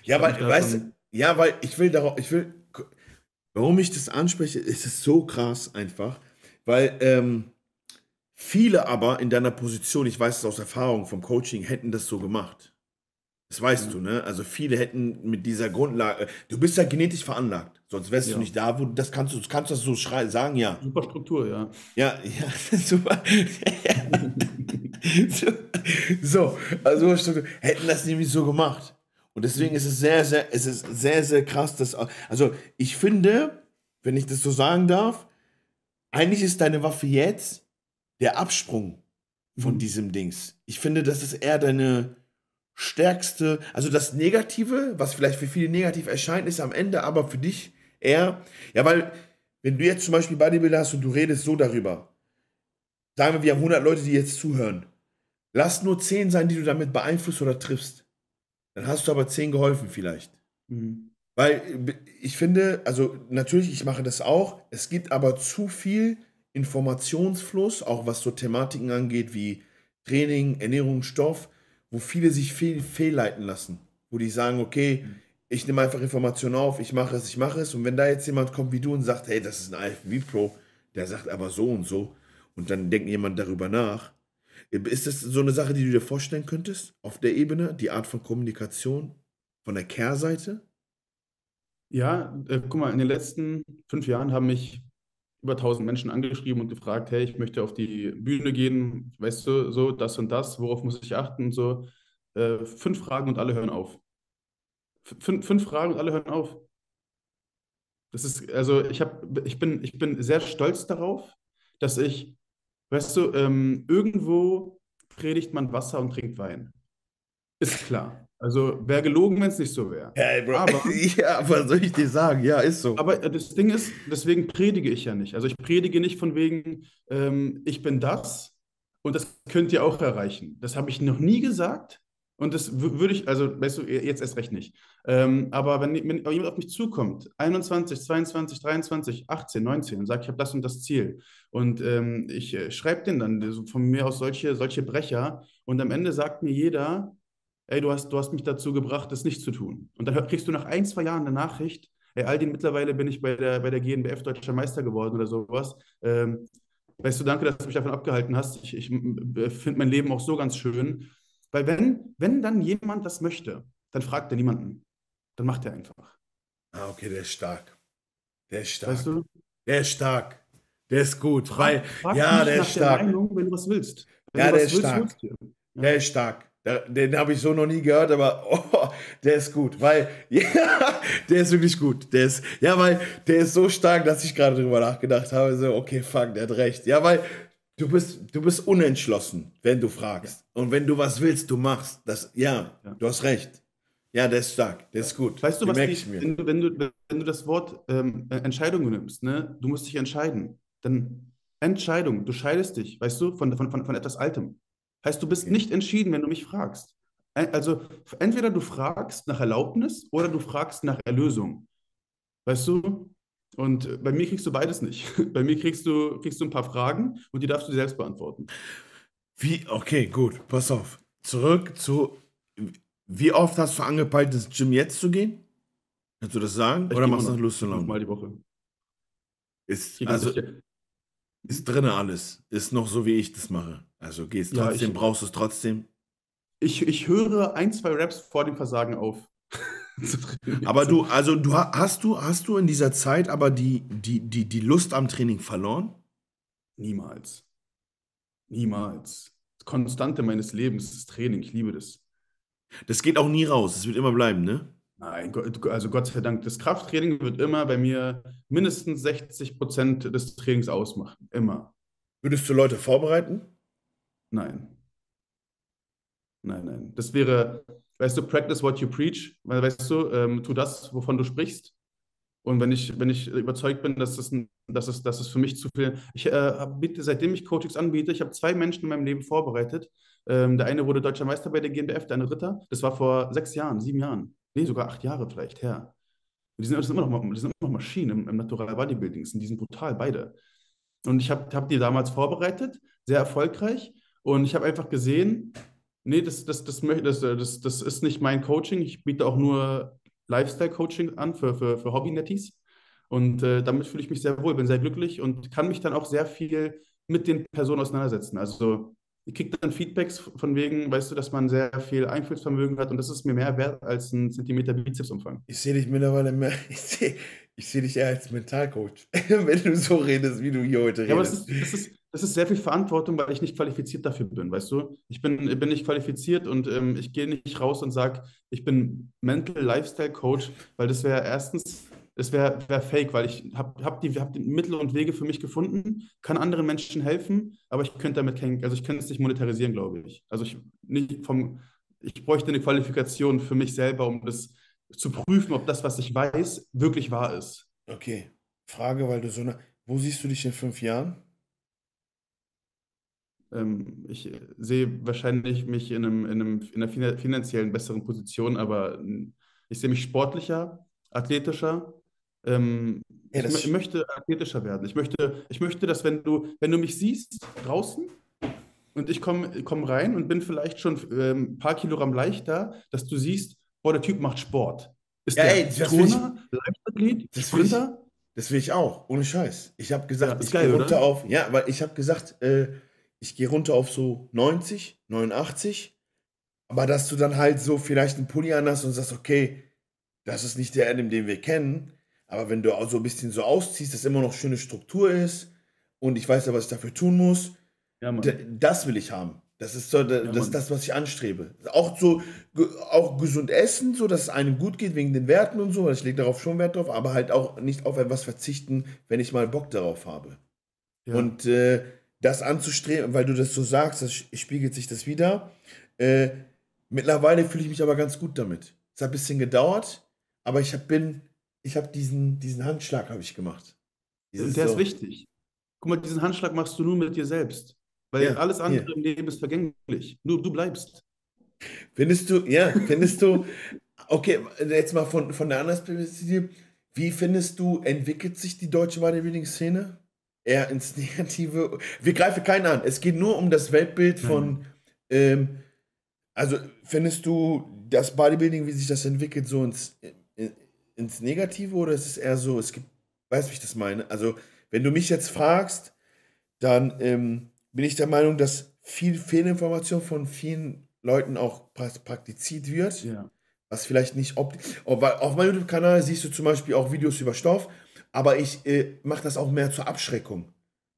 Ja, weil, weißt du, ja, weil ich will darauf, ich will, warum ich das anspreche, ist es so krass einfach, weil ähm, viele aber in deiner Position, ich weiß es aus Erfahrung vom Coaching, hätten das so gemacht. Das weißt ja. du, ne? Also viele hätten mit dieser Grundlage, du bist ja genetisch veranlagt, sonst wärst ja. du nicht da, wo das kannst du, kannst du das so sagen, ja. Super Struktur, ja. Ja, ja, super. so, also hätten das nämlich so gemacht. Und deswegen ist es sehr, sehr, es ist sehr, sehr krass, dass, also ich finde, wenn ich das so sagen darf, eigentlich ist deine Waffe jetzt der Absprung von mhm. diesem Dings. Ich finde, das ist eher deine stärkste, also das Negative, was vielleicht für viele negativ erscheint, ist am Ende aber für dich eher, ja, weil, wenn du jetzt zum Beispiel Bodybuilder hast und du redest so darüber, sagen wir, wir haben 100 Leute, die jetzt zuhören, lass nur 10 sein, die du damit beeinflusst oder triffst. Dann hast du aber zehn geholfen vielleicht. Mhm. Weil ich finde, also natürlich, ich mache das auch, es gibt aber zu viel Informationsfluss, auch was so Thematiken angeht wie Training, Ernährung, Stoff, wo viele sich fehl, fehlleiten lassen. Wo die sagen, okay, mhm. ich nehme einfach Informationen auf, ich mache es, ich mache es. Und wenn da jetzt jemand kommt wie du und sagt, hey, das ist ein IFB Pro, der sagt aber so und so, und dann denkt jemand darüber nach, ist das so eine Sache, die du dir vorstellen könntest auf der Ebene, die Art von Kommunikation von der Kehrseite? Ja, äh, guck mal, in den letzten fünf Jahren haben mich über 1000 Menschen angeschrieben und gefragt, hey, ich möchte auf die Bühne gehen, weißt du, so das und das, worauf muss ich achten und so. Äh, fünf Fragen und alle hören auf. Fünf, fünf Fragen und alle hören auf. Das ist, also ich, hab, ich, bin, ich bin sehr stolz darauf, dass ich Weißt du, ähm, irgendwo predigt man Wasser und trinkt Wein. Ist klar. Also wäre gelogen, wenn es nicht so wäre. Hey, Bro. Aber, ja, was soll ich dir sagen? Ja, ist so. Aber äh, das Ding ist, deswegen predige ich ja nicht. Also ich predige nicht von wegen, ähm, ich bin das und das könnt ihr auch erreichen. Das habe ich noch nie gesagt. Und das würde ich, also weißt du, jetzt erst recht nicht. Ähm, aber wenn, wenn jemand auf mich zukommt, 21, 22, 23, 18, 19 und sagt, ich habe das und das Ziel und ähm, ich äh, schreibe den dann von mir aus solche, solche Brecher und am Ende sagt mir jeder, ey, du hast, du hast mich dazu gebracht, das nicht zu tun. Und dann kriegst du nach ein, zwei Jahren eine Nachricht, ey, Aldin, mittlerweile bin ich bei der, bei der GNBF Deutscher Meister geworden oder sowas. Ähm, weißt du, danke, dass du mich davon abgehalten hast. Ich, ich finde mein Leben auch so ganz schön. Weil wenn, wenn dann jemand das möchte, dann fragt er niemanden. Dann macht er einfach. Ah, okay, der ist stark. Der ist stark. Weißt du? Der ist stark. Der ist gut. Frag, weil, frag ja, der ist stark. Der Meinung, wenn du was willst. Wenn ja, der ist willst, stark. Ja. Der ist stark. Den habe ich so noch nie gehört, aber oh, der ist gut, weil ja, der ist wirklich gut. Der ist ja, weil der ist so stark, dass ich gerade drüber nachgedacht habe, so okay, fuck, der hat recht. Ja, weil Du bist, du bist unentschlossen, wenn du fragst. Ja. Und wenn du was willst, du machst. Das, ja, ja, du hast recht. Ja, der ist stark, der ist gut. Weißt du, was die, wenn, du, wenn, du, wenn du das Wort ähm, Entscheidung nimmst, ne? du musst dich entscheiden. Dann Entscheidung, du scheidest dich, weißt du, von, von, von, von etwas Altem. Heißt, du bist okay. nicht entschieden, wenn du mich fragst. Also entweder du fragst nach Erlaubnis oder du fragst nach Erlösung. Weißt du? Und bei mir kriegst du beides nicht. Bei mir kriegst du, kriegst du ein paar Fragen und die darfst du selbst beantworten. Wie, okay, gut, pass auf. Zurück zu, wie oft hast du angepeilt, ins Gym jetzt zu gehen? Kannst du das sagen? Ich Oder machst du noch Lust zu lang? Mal die Woche. Ist, also, ist drin alles. Ist noch so, wie ich das mache. Also gehst trotzdem, ja, ich, brauchst du es trotzdem. Ich, ich höre ein, zwei Raps vor dem Versagen auf. aber du, also du hast du, hast du in dieser Zeit aber die, die, die, die Lust am Training verloren? Niemals. Niemals. Konstante meines Lebens ist Training, ich liebe das. Das geht auch nie raus, es wird immer bleiben, ne? Nein, also Gott sei Dank, das Krafttraining wird immer bei mir mindestens 60 Prozent des Trainings ausmachen. Immer. Würdest du Leute vorbereiten? Nein. Nein, nein. Das wäre, weißt du, practice what you preach, weil weißt du, ähm, tu das, wovon du sprichst. Und wenn ich, wenn ich überzeugt bin, dass es, dass es, dass es für mich zu viel. Ich äh, biete, seitdem ich Coachings anbiete, ich habe zwei Menschen in meinem Leben vorbereitet. Ähm, der eine wurde deutscher Meister bei der GmbF, der andere Ritter. Das war vor sechs Jahren, sieben Jahren. Nee, sogar acht Jahre vielleicht her. Die sind, immer noch, die sind immer noch Maschinen im, im Natural Bodybuilding. Die sind brutal, beide. Und ich habe hab die damals vorbereitet, sehr erfolgreich. Und ich habe einfach gesehen, Nee, das, das, das, das, das, das ist nicht mein Coaching. Ich biete auch nur Lifestyle-Coaching an für, für, für Hobby-Netties. Und äh, damit fühle ich mich sehr wohl, bin sehr glücklich und kann mich dann auch sehr viel mit den Personen auseinandersetzen. Also ich kriege dann Feedbacks von wegen, weißt du, dass man sehr viel Einfühlsvermögen hat und das ist mir mehr wert als ein Zentimeter Bizepsumfang. Ich sehe dich mittlerweile mehr, ich sehe ich seh dich eher als Mentalcoach, wenn du so redest, wie du hier heute Ja, aber das redest. ist, das ist, das ist sehr viel Verantwortung, weil ich nicht qualifiziert dafür bin, weißt du? Ich bin, bin nicht qualifiziert und ähm, ich gehe nicht raus und sage, ich bin Mental Lifestyle Coach, weil das wäre erstens, das wäre wär fake, weil ich habe hab die, hab die Mittel und Wege für mich gefunden, kann anderen Menschen helfen, aber ich könnte damit kein, also ich könnte es nicht monetarisieren, glaube ich. Also ich nicht vom, ich bräuchte eine Qualifikation für mich selber, um das zu prüfen, ob das, was ich weiß, wirklich wahr ist. Okay, Frage, weil du so eine, wo siehst du dich in fünf Jahren? Ähm, ich sehe wahrscheinlich mich in einem, in einem, in einer finan- finanziellen besseren Position, aber ich sehe mich sportlicher, athletischer. Ähm, Ja, ich sch- möchte athletischer werden. Ich möchte, ich möchte, dass wenn du, wenn du mich siehst draußen und ich komme komm rein und bin vielleicht schon ähm, ein paar Kilogramm leichter, dass du siehst, boah, der Typ macht Sport. Ist Ja, der ey, das will ich, Turner, Leichtathlet, ich, Sprinter? das will ich auch, ohne Scheiß. Ich habe Ja, gesagt, ist ich gehe runter oder? auf, ja, weil ich habe gesagt, äh, ich gehe runter auf so 90, 89, aber dass du dann halt so vielleicht einen Pulli anhast und sagst, okay, das ist nicht der Adam, den wir kennen, aber wenn du auch so ein bisschen so ausziehst, dass immer noch schöne Struktur ist und ich weiß ja, was ich dafür tun muss, Ja, das will ich haben. Das ist so, Ja, das Mann. das, was ich anstrebe. Auch so, auch gesund essen, so dass es einem gut geht wegen den Werten und so. Ich lege darauf schon Wert drauf, aber halt auch nicht auf etwas verzichten, wenn ich mal Bock darauf habe. Ja. Und äh, das anzustreben, weil du das so sagst, das spiegelt sich das wieder. Äh, mittlerweile fühle ich mich aber ganz gut damit. Es hat ein bisschen gedauert, aber ich hab, bin, ich habe diesen, diesen Handschlag habe ich gemacht. Dieses der ist so, wichtig. Guck mal, diesen Handschlag machst du nur mit dir selbst. Weil ja, alles andere im Leben ist vergänglich. Nur du bleibst. Findest du, ja, findest du, okay, jetzt mal von, von der anderen Perspektive, wie findest du, entwickelt sich die deutsche Bodybuilding-Szene? Eher ins Negative? Wir greifen keinen an. Es geht nur um das Weltbild von, ähm, also findest du das Bodybuilding, wie sich das entwickelt, so ins, in, ins Negative oder ist es eher so, es gibt, weißt du, wie ich das meine? Also, wenn du mich jetzt fragst, dann ähm, bin ich der Meinung, dass viel Fehlinformation von vielen Leuten auch pra- praktiziert wird, Ja. was vielleicht nicht ob auf auf meinem YouTube-Kanal siehst du zum Beispiel auch Videos über Stoff, aber ich äh, mache das auch mehr zur Abschreckung.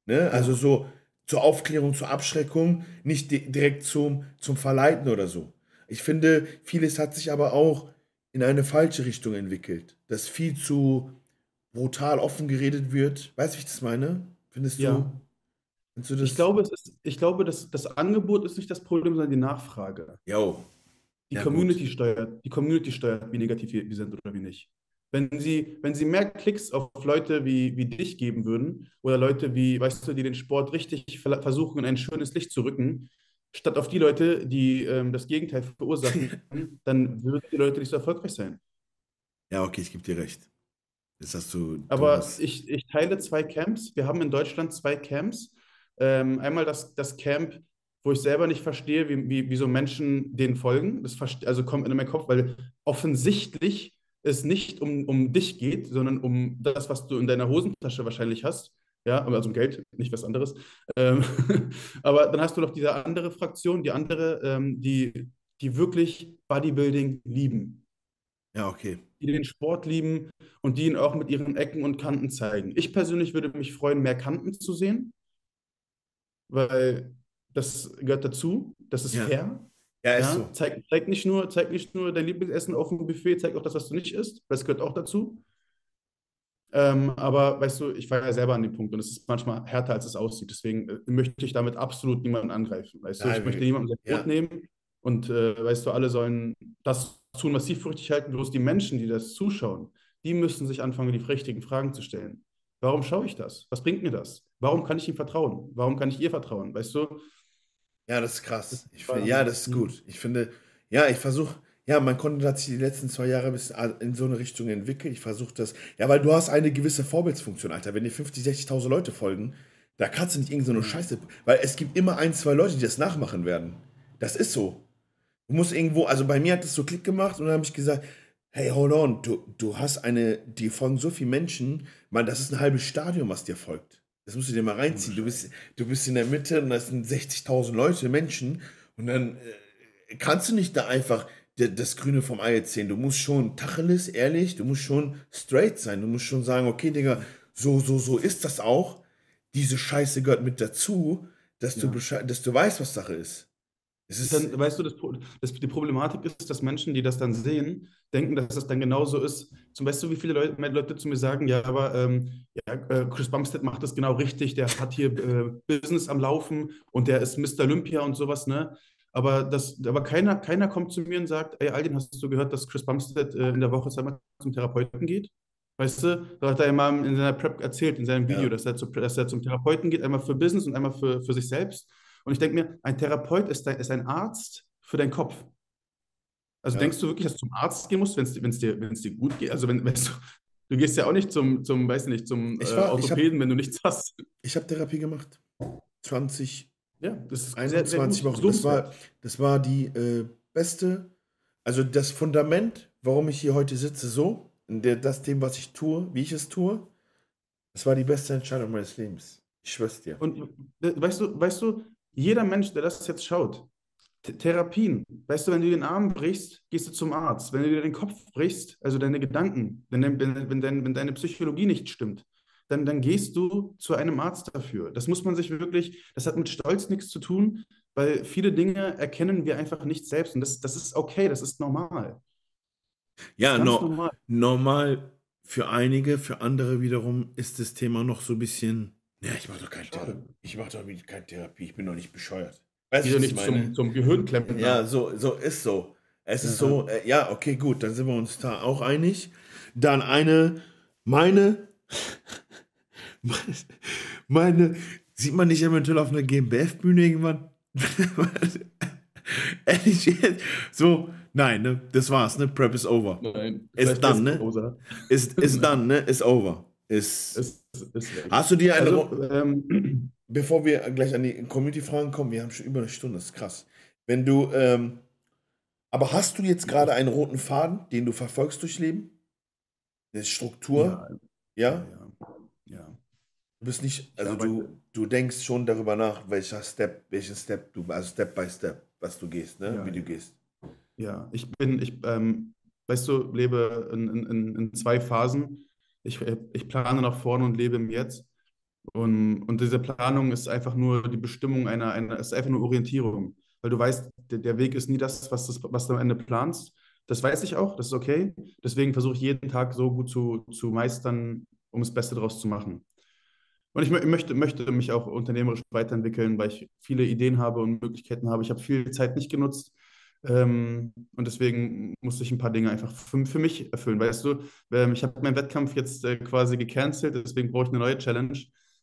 Ne? Also Ja. so zur Aufklärung, zur Abschreckung, nicht di direkt zum, zum Verleiten oder so. Ich finde, vieles hat sich aber auch in eine falsche Richtung entwickelt, dass viel zu brutal offen geredet wird. Weißt du, wie ich das meine? Findest du, Ja. findest du Ich das? glaube, es ist, ich glaube, dass das Angebot ist nicht das Problem, sondern die Nachfrage. Jo, Die ja Community gut. steuert, die Community steuert, wie negativ wir sind oder wie nicht. Wenn sie, wenn sie mehr Klicks auf Leute wie, wie dich geben würden oder Leute wie, weißt du, die den Sport richtig ver- versuchen, in ein schönes Licht zu rücken, statt auf die Leute, die ähm, das Gegenteil verursachen, dann würden die Leute nicht so erfolgreich sein. Ja, okay, ich gebe dir recht. Das hast du, Aber hast, ich, ich teile zwei Camps. Wir haben in Deutschland zwei Camps. Ähm, einmal das, das Camp, wo ich selber nicht verstehe, wie, wie, wie so Menschen denen folgen. Das also kommt in meinen Kopf, weil offensichtlich es nicht um, um dich geht, sondern um das, was du in deiner Hosentasche wahrscheinlich hast. Ja, aber also um Geld, nicht was anderes. Ähm, aber dann hast du noch diese andere Fraktion, die andere, ähm, die, die wirklich Bodybuilding lieben ja, okay. die den Sport lieben und die ihn auch mit ihren Ecken und Kanten zeigen. Ich persönlich würde mich freuen, mehr Kanten zu sehen, weil das gehört dazu. Das ist Ja, fair. ja, ist Ja, so. zeig, zeig nicht nur, zeig nicht nur dein Lieblingsessen auf dem Buffet, zeig auch das, was du nicht isst. Das gehört auch dazu. Ähm, aber weißt du, ich war ja selber an dem Punkt und es ist manchmal härter, als es aussieht. Deswegen äh, möchte ich damit absolut niemanden angreifen. Weißt du, ich Nein, möchte niemandem sein ja. Brot nehmen und äh, weißt du, alle sollen das tun, was sie für richtig halten. Bloß die Menschen, die das zuschauen, die müssen sich anfangen, die richtigen Fragen zu stellen. Warum schaue ich das? Was bringt mir das? Warum kann ich ihm vertrauen? Warum kann ich ihr vertrauen? Weißt du? Ja, das ist krass. Finde, ja, das ist Mhm. gut. Ich finde, ja, ich versuche, ja, mein Content hat sich die letzten zwei Jahre bis in so eine Richtung entwickelt. Ich versuche das, ja, weil du hast eine gewisse Vorbildsfunktion, Alter. Wenn dir 50, 60.000 Leute folgen, da kannst du nicht irgendeine so eine Scheiße, weil es gibt immer ein, zwei Leute, die das nachmachen werden. Das ist so. Du musst irgendwo, also bei mir hat das so Klick gemacht und dann habe ich gesagt, hey, hold on, du, du hast eine, die folgen so viele Menschen, man, das ist ein halbes Stadion, was dir folgt. Das musst du dir mal reinziehen. Du bist, du bist in der Mitte und das sind 60.000 Leute, Menschen und dann äh, kannst du nicht da einfach das Grüne vom Ei erzählen. Du musst schon Tacheles, ehrlich, du musst schon straight sein. Du musst schon sagen, okay, Digga, so, so, so ist das auch. Diese Scheiße gehört mit dazu, dass, ja. du, dass du weißt, was Sache ist. Es ist dann, weißt du, das, das, die Problematik ist, dass Menschen, die das dann sehen, denken, dass das dann genauso ist. Zum Beispiel, wie viele Leute, Leute zu mir sagen, ja, aber ähm, ja, äh, Chris Bumstead macht das genau richtig, der hat hier äh, Business am Laufen und der ist Mr. Olympia und sowas, ne? Aber, das, aber keiner, keiner kommt zu mir und sagt, ey, Aldin, hast du gehört, dass Chris Bumstead äh, in der Woche zweimal zum Therapeuten geht? Weißt du, da hat er immer in seiner Prep erzählt, in seinem Video, ja. dass, er zu, dass er zum Therapeuten geht, einmal für Business und einmal für, für sich selbst. Und ich denke mir, ein Therapeut ist, ist ein Arzt für deinen Kopf. Also ja. denkst du wirklich, dass du zum Arzt gehen musst, wenn es dir, dir gut geht? Also wenn, wenn du, du gehst ja auch nicht zum, zum weiß nicht, zum äh, war, Orthopäden, hab, wenn du nichts hast. Ich habe Therapie gemacht. 20, ja, das ist 21 sehr, sehr Wochen. Das war, das war die äh, beste, also das Fundament, warum ich hier heute sitze, so, in der, das dem, was ich tue, wie ich es tue, das war die beste Entscheidung meines Lebens. Ich schwör's dir. Und weißt du, weißt du, jeder Mensch, der das jetzt schaut, Therapien, weißt du, wenn du den Arm brichst, gehst du zum Arzt. Wenn du dir den Kopf brichst, also deine Gedanken, wenn, wenn, wenn, wenn deine Psychologie nicht stimmt, dann, dann gehst du zu einem Arzt dafür. Das muss man sich wirklich, das hat mit Stolz nichts zu tun, weil viele Dinge erkennen wir einfach nicht selbst. Und das, das ist okay, das ist normal. Ja, no, normal. normal für einige, für andere wiederum ist das Thema noch so ein bisschen ja, ich mache doch keine Therapie. Ich mache doch keine Therapie. Ich bin doch nicht bescheuert. Weißt du, nicht zum, zum Gehirnklemmen. Ja, so, so ist so. Es ist so, äh, ja, okay, gut, dann sind wir uns da auch einig. Dann eine, meine, meine, sieht man nicht eventuell auf einer GmbF-Bühne irgendwann? Ehrlich jetzt? So, nein, ne? Das war's, ne? Prep is over. Nein. Ist dann, ne? Ist, ist dann, ne? Ist over. Ist, ist, ist hast du dir eine. Also, ähm, bevor wir gleich an die Community-Fragen kommen, wir haben schon über eine Stunde, das ist krass. Wenn du. Ähm, aber hast du jetzt gerade einen roten Faden, den du verfolgst durchs Leben? Eine Struktur? Ja? Ja. ja. ja. Du bist nicht, also du, du denkst schon darüber nach, welcher Step, welchen Step du, also Step by Step, was du gehst, ne? Ja, wie du gehst. Ja, ich bin, ich, ähm, weißt du, lebe in, in, in zwei Phasen ich, ich plane nach vorne und lebe im Jetzt. Und, und diese Planung ist einfach nur die Bestimmung einer, einer ist einfach nur Orientierung. Weil du weißt, der, der Weg ist nie das, was, das, was du am Ende planst. Das weiß ich auch, das ist okay. Deswegen versuche ich jeden Tag so gut zu, zu meistern, um das Beste daraus zu machen. Und ich möchte, möchte mich auch unternehmerisch weiterentwickeln, weil ich viele Ideen habe und Möglichkeiten habe. Ich habe viel Zeit nicht genutzt. Ähm, und deswegen musste ich ein paar Dinge einfach für, für mich erfüllen. Weißt du, ähm, ich habe meinen Wettkampf jetzt äh, quasi gecancelt, deswegen brauche ich eine neue Challenge.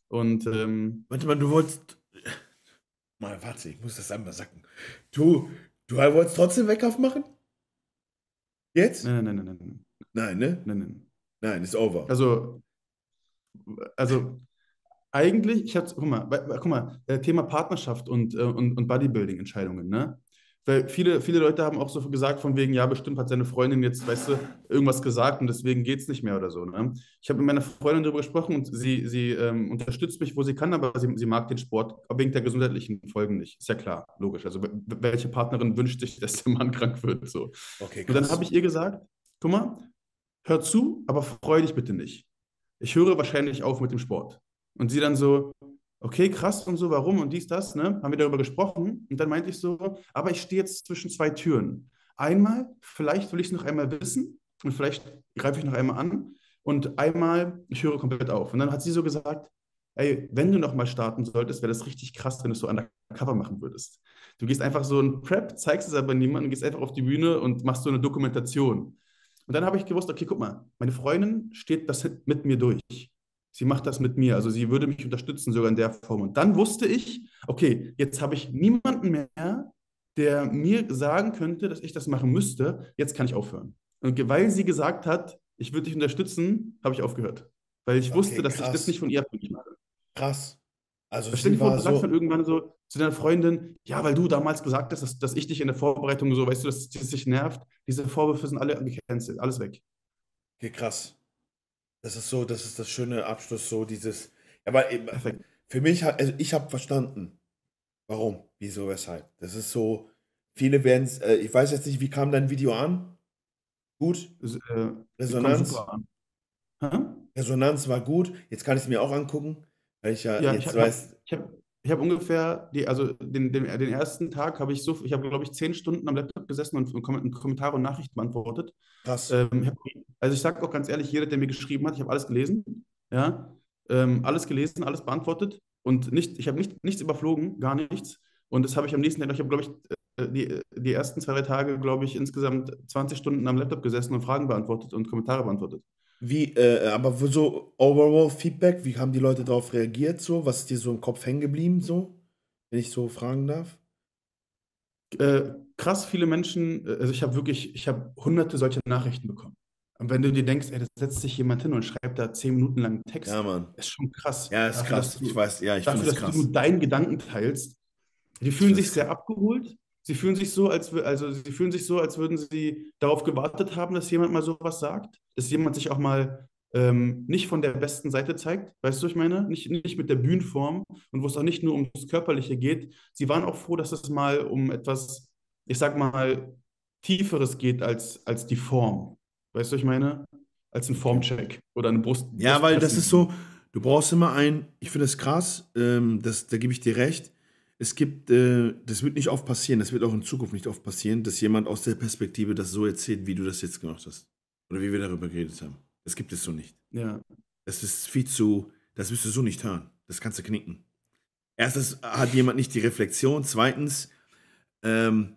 Und ähm, warte mal, du wolltest. Mal, warte, ich muss das einmal sacken. Du, du wolltest trotzdem Wettkampf machen? Jetzt? Nein, nein, nein, nein. Nein, nein ne? Nein, nein. Nein, ist over. Also, also eigentlich, ich hatte, guck mal, guck mal, äh, Thema Partnerschaft und, äh, und, und Bodybuilding-Entscheidungen, ne? Weil viele, viele Leute haben auch so gesagt, von wegen, ja, bestimmt hat seine Freundin jetzt, weißt du, irgendwas gesagt und deswegen geht es nicht mehr oder so. Ne? Ich habe mit meiner Freundin darüber gesprochen und sie, sie ähm, unterstützt mich, wo sie kann, aber sie, sie mag den Sport wegen der gesundheitlichen Folgen nicht. Ist ja klar, logisch. Also welche Partnerin wünscht sich, dass der Mann krank wird? So. Okay, und dann habe ich ihr gesagt, guck mal, hör zu, aber freu dich bitte nicht. Ich höre wahrscheinlich auf mit dem Sport. Und sie dann so, okay, krass und so, warum und dies, das, ne? Haben wir darüber gesprochen. Und dann meinte ich so, aber ich stehe jetzt zwischen zwei Türen. Einmal, vielleicht will ich es noch einmal wissen und vielleicht greife ich noch einmal an. Und einmal, ich höre komplett auf. Und dann hat sie so gesagt, ey, wenn du nochmal starten solltest, wäre das richtig krass, wenn du es so undercover machen würdest. Du gehst einfach so ein Prep, zeigst es aber niemandem, gehst einfach auf die Bühne und machst so eine Dokumentation. Und dann habe ich gewusst, okay, guck mal, meine Freundin steht das mit mir durch sie macht das mit mir. Also sie würde mich unterstützen sogar in der Form. Und dann wusste ich, okay, jetzt habe ich niemanden mehr, der mir sagen könnte, dass ich das machen müsste. Jetzt kann ich aufhören. Und weil sie gesagt hat, ich würde dich unterstützen, habe ich aufgehört. Weil ich okay, wusste, dass krass. ich das nicht von ihr abhängig mache. Krass. Also Stell dir vor, du sagst so, dann irgendwann so zu deiner Freundin, ja, weil du damals gesagt hast, dass, dass ich dich in der Vorbereitung so, weißt du, dass das dich nervt. Diese Vorwürfe sind alle gecancelt, alles weg. okay, krass. Das ist so, das ist das schöne Abschluss, so dieses. Aber eben, Perfekt. für mich, hat- also ich habe verstanden, warum, wieso, weshalb. Das ist so, viele werden es, äh, ich weiß jetzt nicht, wie kam dein Video an? Gut, Es, äh, Resonanz? Resonanz war gut. Jetzt kann ich es mir auch angucken, weil ich ja Ja, ich jetzt habe weiß, ich hab, ich hab ungefähr, die, also den, den, den ersten Tag habe ich so, ich habe, glaube ich, zehn Stunden am Laptop gesessen und, und Kom- Kommentare und Nachrichten beantwortet. krass. Ähm, also ich sage auch ganz ehrlich, jeder, der mir geschrieben hat, ich habe alles gelesen, ja, ähm, alles gelesen, alles beantwortet und nicht, ich habe nicht, nichts überflogen, gar nichts. Und das habe ich am nächsten Tag, ich habe, glaube ich, äh, die, die ersten zwei, drei Tage, glaube ich, insgesamt 20 Stunden am Laptop gesessen und Fragen beantwortet und Kommentare beantwortet. Wie, äh, aber so overall Feedback, wie haben die Leute darauf reagiert, so? Was ist dir so im Kopf hängen geblieben, so? Wenn ich so fragen darf? Äh, krass viele Menschen, äh, also ich habe wirklich, ich habe hunderte solcher Nachrichten bekommen. Und wenn du dir denkst, ey, da setzt sich jemand hin und schreibt da zehn Minuten lang einen Text, Ja, Mann. ist schon krass. Ja, ist Dafür, krass. dass du, Ich weiß, ja, ich finde dafür, es dass krass. du deinen Gedanken teilst. Die fühlen sich sehr abgeholt. Sie fühlen sich so, als, also sie fühlen sich so, als würden sie darauf gewartet haben, dass jemand mal sowas sagt, dass jemand sich auch mal ähm, nicht von der besten Seite zeigt, weißt du, ich meine? Nicht, nicht mit der Bühnenform und wo es auch nicht nur ums Körperliche geht. Sie waren auch froh, dass es mal um etwas, ich sag mal, Tieferes geht als, als die Form. Weißt du, ich meine? Als ein Formcheck oder eine Brust. Ja, weil das ist so, du brauchst immer ein, ich finde das krass, ähm, das, da gebe ich dir recht. Es gibt, äh, das wird nicht oft passieren, das wird auch in Zukunft nicht oft passieren, dass jemand aus der Perspektive das so erzählt, wie du das jetzt gemacht hast. Oder wie wir darüber geredet haben. Das gibt es so nicht. Ja. Das ist viel zu, das wirst du so nicht hören. Das kannst du knicken. Erstens hat jemand nicht die Reflexion. Zweitens, ähm,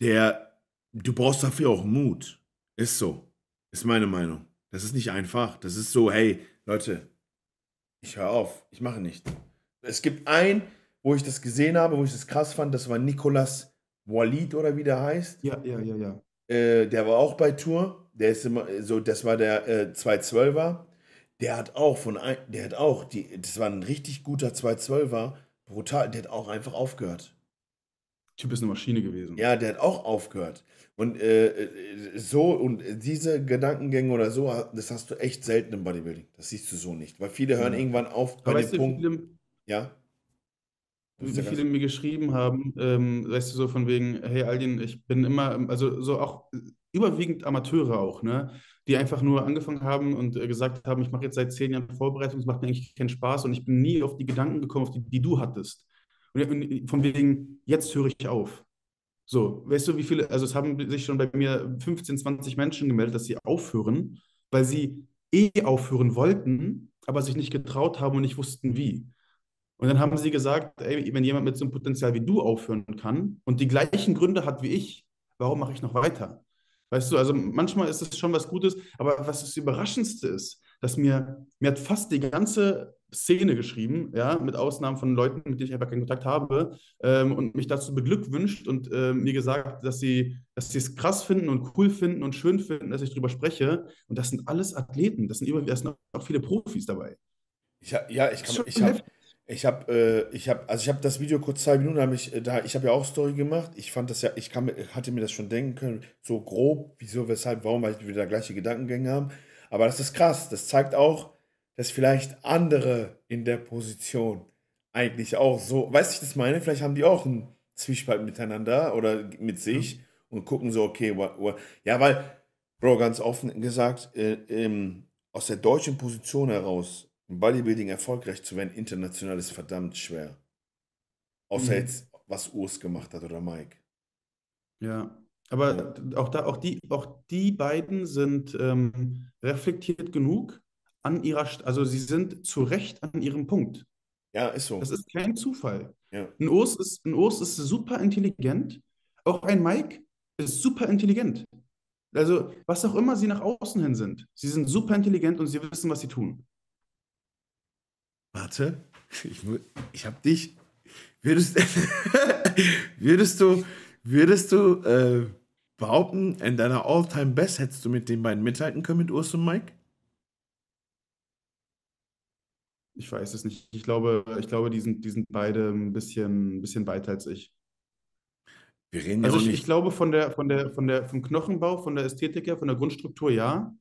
der, du brauchst dafür auch Mut. Ist so. Ist meine Meinung. Das ist nicht einfach. Das ist so, hey, Leute, ich höre auf. Ich mache nicht. Es gibt einen, wo ich das gesehen habe, wo ich das krass fand, das war Nicolas Walid oder wie der heißt. Ja, ja, ja, ja. Äh, der war auch bei Tour. Der ist immer so, das war der äh, 212er. Der hat auch von ein, der hat auch, die, das war ein richtig guter 212er, brutal, der hat auch einfach aufgehört. Typ ist eine Maschine gewesen. Ja, der hat auch aufgehört. Und äh, äh, so, und diese Gedankengänge oder so, das hast du echt selten im Bodybuilding. Das siehst du so nicht. Weil viele hören Ja. irgendwann auf bei Aber dem Punkt. viele, Ja. Wie viele mir geschrieben haben, ähm, weißt du, so von wegen, hey Aldin, ich bin immer, also so auch überwiegend Amateure auch, ne? Die einfach nur angefangen haben und äh, gesagt haben, ich mache jetzt seit zehn Jahren Vorbereitung, es macht mir eigentlich keinen Spaß und ich bin nie auf die Gedanken gekommen, auf die, die du hattest. Und und von wegen, jetzt höre ich auf. So, weißt du, wie viele, also es haben sich schon bei mir 15, 20 Menschen gemeldet, dass sie aufhören, weil sie eh aufhören wollten, aber sich nicht getraut haben und nicht wussten, wie. Und dann haben sie gesagt, ey, wenn jemand mit so einem Potenzial wie du aufhören kann und die gleichen Gründe hat wie ich, warum mache ich noch weiter? Weißt du, also manchmal ist es schon was Gutes, aber was das Überraschendste ist, dass mir, mir hat fast die ganze Szene geschrieben, ja, mit Ausnahmen von Leuten, mit denen ich einfach keinen Kontakt habe, ähm, und mich dazu beglückwünscht und ähm, mir gesagt, dass sie, dass sie es krass finden und cool finden und schön finden, dass ich drüber spreche. Und das sind alles Athleten, das sind, über, das sind auch viele Profis dabei. Ich ja, ich kann, ich habe. Ich habe, äh, ich habe, also ich habe das Video kurz zwei Minuten, habe ich, äh, da, ich habe ja auch Story gemacht. Ich fand das ja, ich kann, hatte mir das schon denken können, so grob, wieso, weshalb, warum, weil wir wieder gleiche Gedankengänge haben. Aber das ist krass. Das zeigt auch, dass vielleicht andere in der Position eigentlich auch so, weißt du, ich das meine? Vielleicht haben die auch einen Zwiespalt miteinander oder mit sich und gucken so, okay, what, what. ja, weil, Bro, ganz offen gesagt, äh, ähm, aus der deutschen Position heraus im Bodybuilding erfolgreich zu werden, international ist verdammt schwer. Außer Mhm. jetzt, was Urs gemacht hat oder Mike. Ja, aber auch da, auch die, auch die beiden sind ähm, reflektiert genug an ihrer, also sie sind zu Recht an ihrem Punkt. Ja, ist so. Das ist kein Zufall. Ja. Ein Urs ist, ein Urs ist super intelligent. Auch ein Mike ist super intelligent. Also, was auch immer sie nach außen hin sind, sie sind super intelligent und sie wissen, was sie tun. Warte, ich, ich hab dich. Würdest, würdest du, würdest du äh, behaupten, in deiner All-Time-Best hättest du mit den beiden mithalten können, mit Urs und Mike? Ich weiß es nicht. Ich glaube, ich glaube, die sind, die sind beide ein bisschen, ein bisschen weiter als ich. Wir reden ja Also auch ich, ich nicht. glaube, von der, von der, von der, vom Knochenbau, von der Ästhetik her, von der Grundstruktur ja,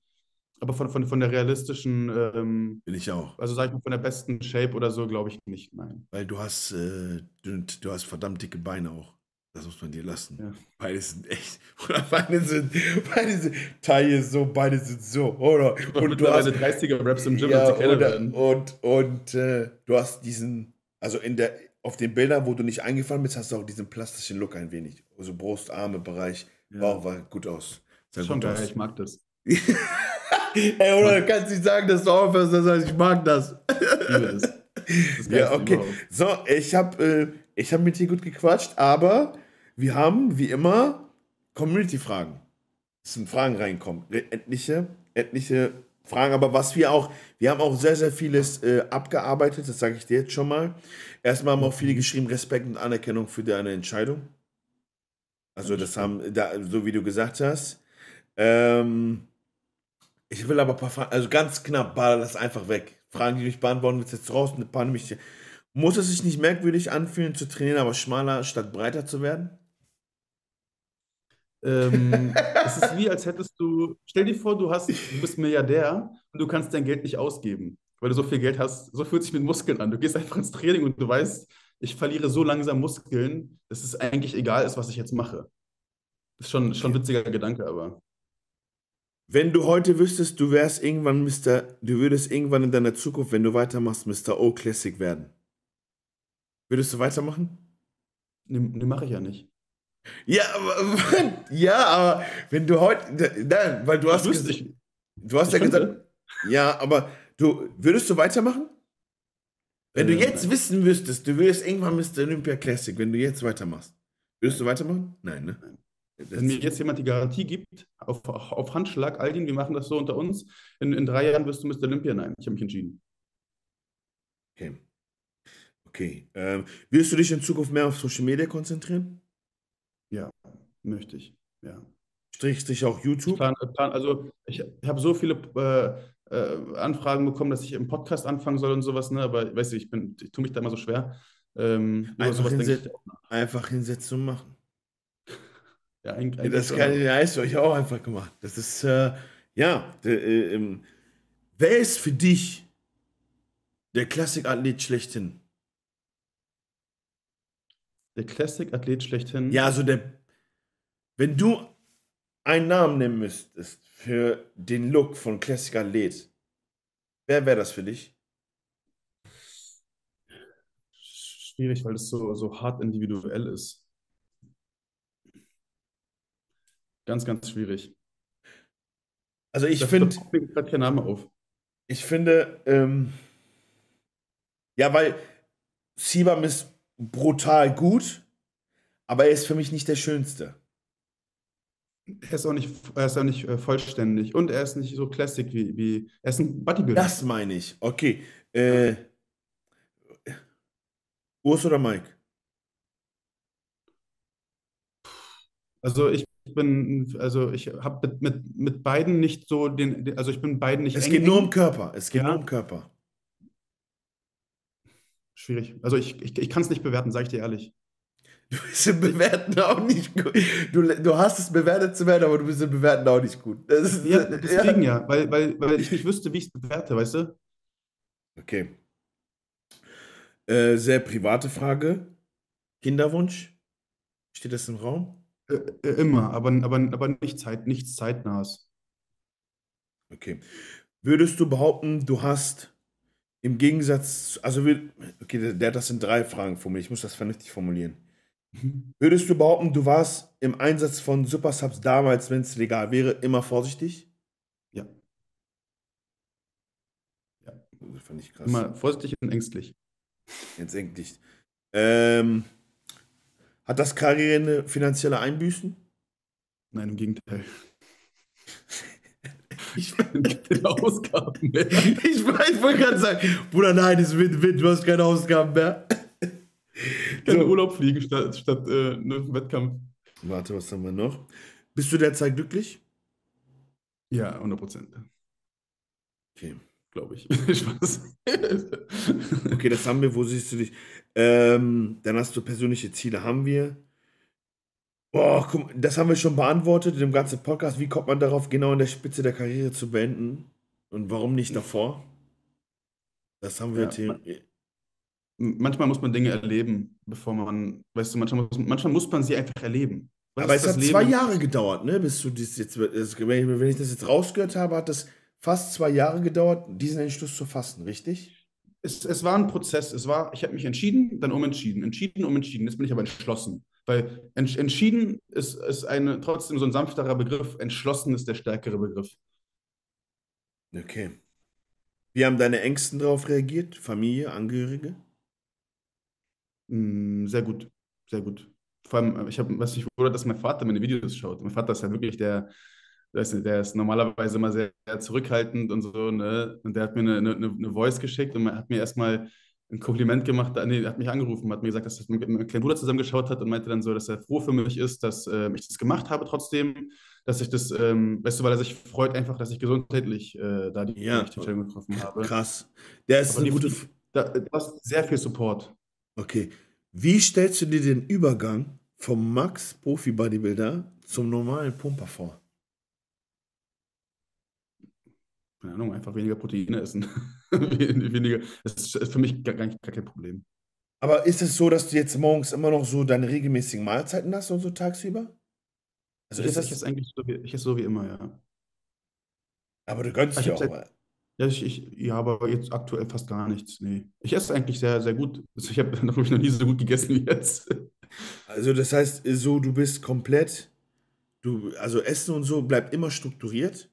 aber von, von, von der realistischen, ähm, Bin ich auch. also sag ich mal, von der besten Shape oder so, glaube ich nicht. Nein. Weil du hast, äh, du, du hast verdammt dicke Beine auch. Das muss man dir lassen. Ja. Beide sind echt. Oder Beine sind. Beide sind. Taille so, Beine sind so. Oder? Und du hast. mittlerweile 30er-Raps im Gym, Ja, oder, und und äh, du hast diesen. Also in der. Auf den Bildern, wo du nicht eingefallen bist, hast du auch diesen plastischen Look ein wenig. Also Brust, Arme, Bereich. Ja. Wow, war gut aus. Sah Schon gut geil, aus. ich mag das. Ey, oder du kannst nicht sagen, dass du aufhörst, das heißt, ich mag das. Das. Ja, okay. So, ich habe äh, ich hab mit dir gut gequatscht, aber wir haben wie immer Community-Fragen. Es sind Fragen reinkommen. Re- Etliche, etliche Fragen, aber was wir auch, wir haben auch sehr, sehr vieles äh, abgearbeitet, das sage ich dir jetzt schon mal. Erstmal haben auch viele geschrieben, Respekt und Anerkennung für deine Entscheidung. Also das haben, da, so wie du gesagt hast. Ähm, ich will aber ein paar Fragen, also ganz knapp, baller das einfach weg. Fragen, die du nicht beantworten willst, jetzt raus, eine paar nämlich. Muss es sich nicht merkwürdig anfühlen, zu trainieren, aber schmaler statt breiter zu werden? Ähm, es ist wie, als hättest du, stell dir vor, du hast, du bist Milliardär und du kannst dein Geld nicht ausgeben, weil du so viel Geld hast. So fühlt sich mit Muskeln an. Du gehst einfach ins Training und du weißt, ich verliere so langsam Muskeln, dass es eigentlich egal ist, was ich jetzt mache. Das ist schon, schon ein witziger Gedanke, aber Wenn du heute wüsstest, du wärst irgendwann Mr., du würdest irgendwann in deiner Zukunft, wenn du weitermachst, Mr. O Classic werden. Würdest du weitermachen? ne, ne mache ich ja nicht. Ja, aber, ja, aber wenn du heute, nein, weil du hast, Ich wüsste, ges- ich, du hast ja gesagt, ja, aber du, würdest du weitermachen? Wenn du Äh, jetzt nein. wissen müsstest, du würdest irgendwann Mr. Olympia Classic, wenn du jetzt weitermachst, würdest du weitermachen? Nein, ne? Nein. Wenn mir jetzt jemand die Garantie gibt, auf, auf Handschlag, Aldin, wir machen das so unter uns, in, in drei Jahren wirst du Mr. Olympia. Nein, ich habe mich entschieden. Okay. Okay. Ähm, wirst du dich in Zukunft mehr auf Social Media konzentrieren? Ja, möchte ich. Ja. Strich, strich auch Ich YouTube? plan, plan, also ich, ich habe so viele äh, äh, Anfragen bekommen, dass ich im Podcast anfangen soll und sowas, ne? Aber weißt du, ich bin, ich tue mich da immer so schwer. Ähm, Einfach hinsetzen, ich einfach hinsetzen und machen. Ja, eigentlich, eigentlich Das kann ja, ist euch auch einfach gemacht. Das ist, äh, ja, der, äh, ähm, wer ist für dich der Klassikathlet schlechthin? Der Classic-Athlet schlechthin. Ja, also der, wenn du einen Namen nennen müsstest für den Look von Klassikathlet, wer wäre das für dich? Schwierig, weil es so, so hart individuell ist. Ganz, ganz schwierig. Also ich finde, mir gerade kein Name auf. Ich finde, ähm, ja, weil Sibam ist brutal gut, aber er ist für mich nicht der Schönste. Er ist auch nicht, er ist auch nicht äh, vollständig und er ist nicht so classic wie, wie er ist ein Bodybuilder. Das meine ich. Okay. Äh, Urs oder Mike? Also ich bin, also ich habe mit, mit, mit beiden nicht so den, also ich bin beiden nicht Es geht nur um Körper. Es geht Ja. nur um Körper. Schwierig. Also ich, ich, ich kann es nicht bewerten, sage ich dir ehrlich. Du bist im Bewerten auch nicht gut. Du, du hast es bewertet zu werden, aber du bist im Bewerten auch nicht gut. Das ist, Ja, deswegen ja, weil, weil, weil ich nicht wüsste, wie ich es bewerte, weißt du? Okay. Äh, sehr private Frage. Kinderwunsch? Steht das im Raum? Äh, immer, aber, aber, aber nicht Zeit, nichts zeitnahes. Okay. Würdest du behaupten, du hast im Gegensatz, also okay, der, das sind drei Fragen formuliert, ich muss das vernünftig formulieren. Würdest du behaupten, du warst im Einsatz von Supersubs damals, wenn es legal wäre, immer vorsichtig? Ja. Ja. Das fand ich krass. Immer vorsichtig und ängstlich. Jetzt endlich. Ähm, hat das Karriere finanzielle Einbüßen? Nein, im Gegenteil. Ich, Keine Ausgaben mehr. ich, ich wollte gerade sagen, Bruder, nein, es wird Wind, du hast keine Ausgaben mehr. Kann So. Urlaub fliegen statt, statt äh, einem Wettkampf. Warte, was haben wir noch? Bist du derzeit glücklich? Ja, 100 Prozent. Okay. Glaube ich. okay, das haben wir. Wo siehst du dich? Ähm, dann hast du persönliche Ziele, haben wir. Boah, guck, das haben wir schon beantwortet in dem ganzen Podcast. Wie kommt man darauf, genau in der Spitze der Karriere zu beenden? Und warum nicht davor? Das haben wir. Ja, manchmal muss man Dinge erleben, bevor man, weißt du, manchmal muss, manchmal muss man sie einfach erleben. Was Aber es hat Leben? zwei Jahre gedauert, ne? Bis du das jetzt, wenn ich das jetzt rausgehört habe, hat das fast zwei Jahre gedauert, diesen Entschluss zu fassen, richtig? Es, es war ein Prozess. Es war, ich habe mich entschieden, dann umentschieden. Entschieden, umentschieden. Jetzt bin ich aber entschlossen. Weil ents entschieden ist, ist eine, trotzdem so ein sanfterer Begriff. Entschlossen ist der stärkere Begriff. Okay. Wie haben deine Ängsten darauf reagiert? Familie, Angehörige? Mm, sehr gut, sehr gut. Vor allem, ich habe, was ich wundert, dass mein Vater meine Videos schaut. Mein Vater ist ja wirklich der, der ist normalerweise immer sehr, sehr zurückhaltend und so, ne? Und der hat mir eine, eine, eine Voice geschickt und hat mir erstmal ein Kompliment gemacht, nee, hat mich angerufen, hat mir gesagt, dass er mit meinem kleinen Bruder zusammengeschaut hat und meinte dann so, dass er froh für mich ist, dass äh, ich das gemacht habe trotzdem, dass ich das, ähm, weißt du, weil er sich freut einfach, dass ich gesundheitlich äh, da die ja, Entscheidung getroffen habe. Krass. Der ist Aber eine gute... Da, du hast sehr viel Support. Okay. Wie stellst du dir den Übergang vom Max Profi Bodybuilder zum normalen Pumper vor? Keine Ahnung, einfach weniger Proteine essen. weniger, das ist für mich gar, gar, gar kein Problem. Aber ist es so, dass du jetzt morgens immer noch so deine regelmäßigen Mahlzeiten hast und so tagsüber? Also ist das. Ich esse eigentlich so wie, ich esse so wie immer, ja. Aber du gönnst dir auch mal. Ja, ich, ich, ja, aber jetzt aktuell fast gar nichts. Nee. Ich esse eigentlich sehr, sehr gut. Also ich habe noch nie so gut gegessen wie jetzt. Also, das heißt, so, du bist komplett, du, also Essen und so bleibt immer strukturiert.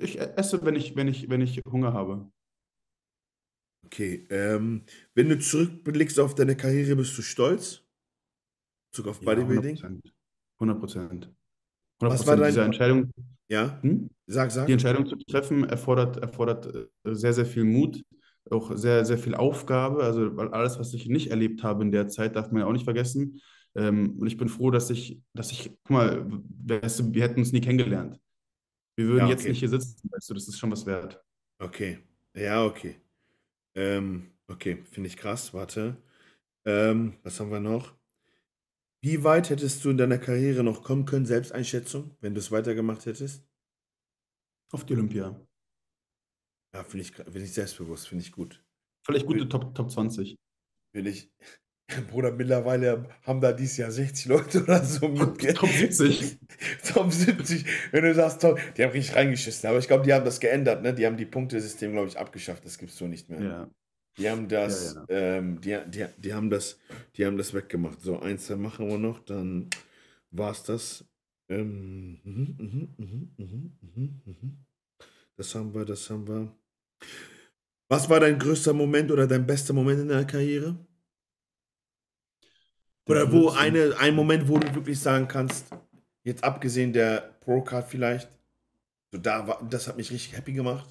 Ich esse, wenn ich, wenn ich, wenn ich Hunger habe. Okay, ähm, wenn du zurückblickst auf deine Karriere, bist du stolz? Zurück auf Bodybuilding? 100 Prozent. Was war deine Diese Entscheidung? Ja, hm? sag, sag. Die Entscheidung zu treffen erfordert, erfordert äh, sehr, sehr viel Mut, auch sehr, sehr viel Aufgabe. Also, weil alles, was ich nicht erlebt habe in der Zeit, darf man ja auch nicht vergessen. Ähm, und ich bin froh, dass ich, dass ich, guck mal, wir hätten uns nie kennengelernt. Wir würden ja, jetzt nicht hier sitzen, weißt du, das ist schon was wert. Okay. Ja, okay. Ähm, okay, finde ich krass. Warte. Ähm, was haben wir noch? Wie weit hättest du in deiner Karriere noch kommen können, Selbsteinschätzung, wenn du es weitergemacht hättest? Auf die Olympia. Ja, finde ich, find ich selbstbewusst, finde ich gut. Vielleicht gute Top, Top 20. Will ich, Bruder, mittlerweile haben da dieses Jahr 60 Leute oder so mit. Top 70. Top 70. Wenn du sagst, top, die haben richtig reingeschissen. Aber ich glaube, die haben das geändert, ne? Die haben die Punktesystem, glaube ich, abgeschafft. Das gibt es so nicht mehr. Ja. Die haben das, ja, ja. Ähm, die, die, die, haben das, die haben das weggemacht. So, eins machen wir noch, dann war es das. Ähm, mh, mh, mh, das haben wir, das haben wir. Was war dein größter Moment oder dein bester Moment in deiner Karriere? Oder wo eine, ein Moment, wo du wirklich sagen kannst, jetzt abgesehen der Pro-Card vielleicht, so da war, das hat mich richtig happy gemacht.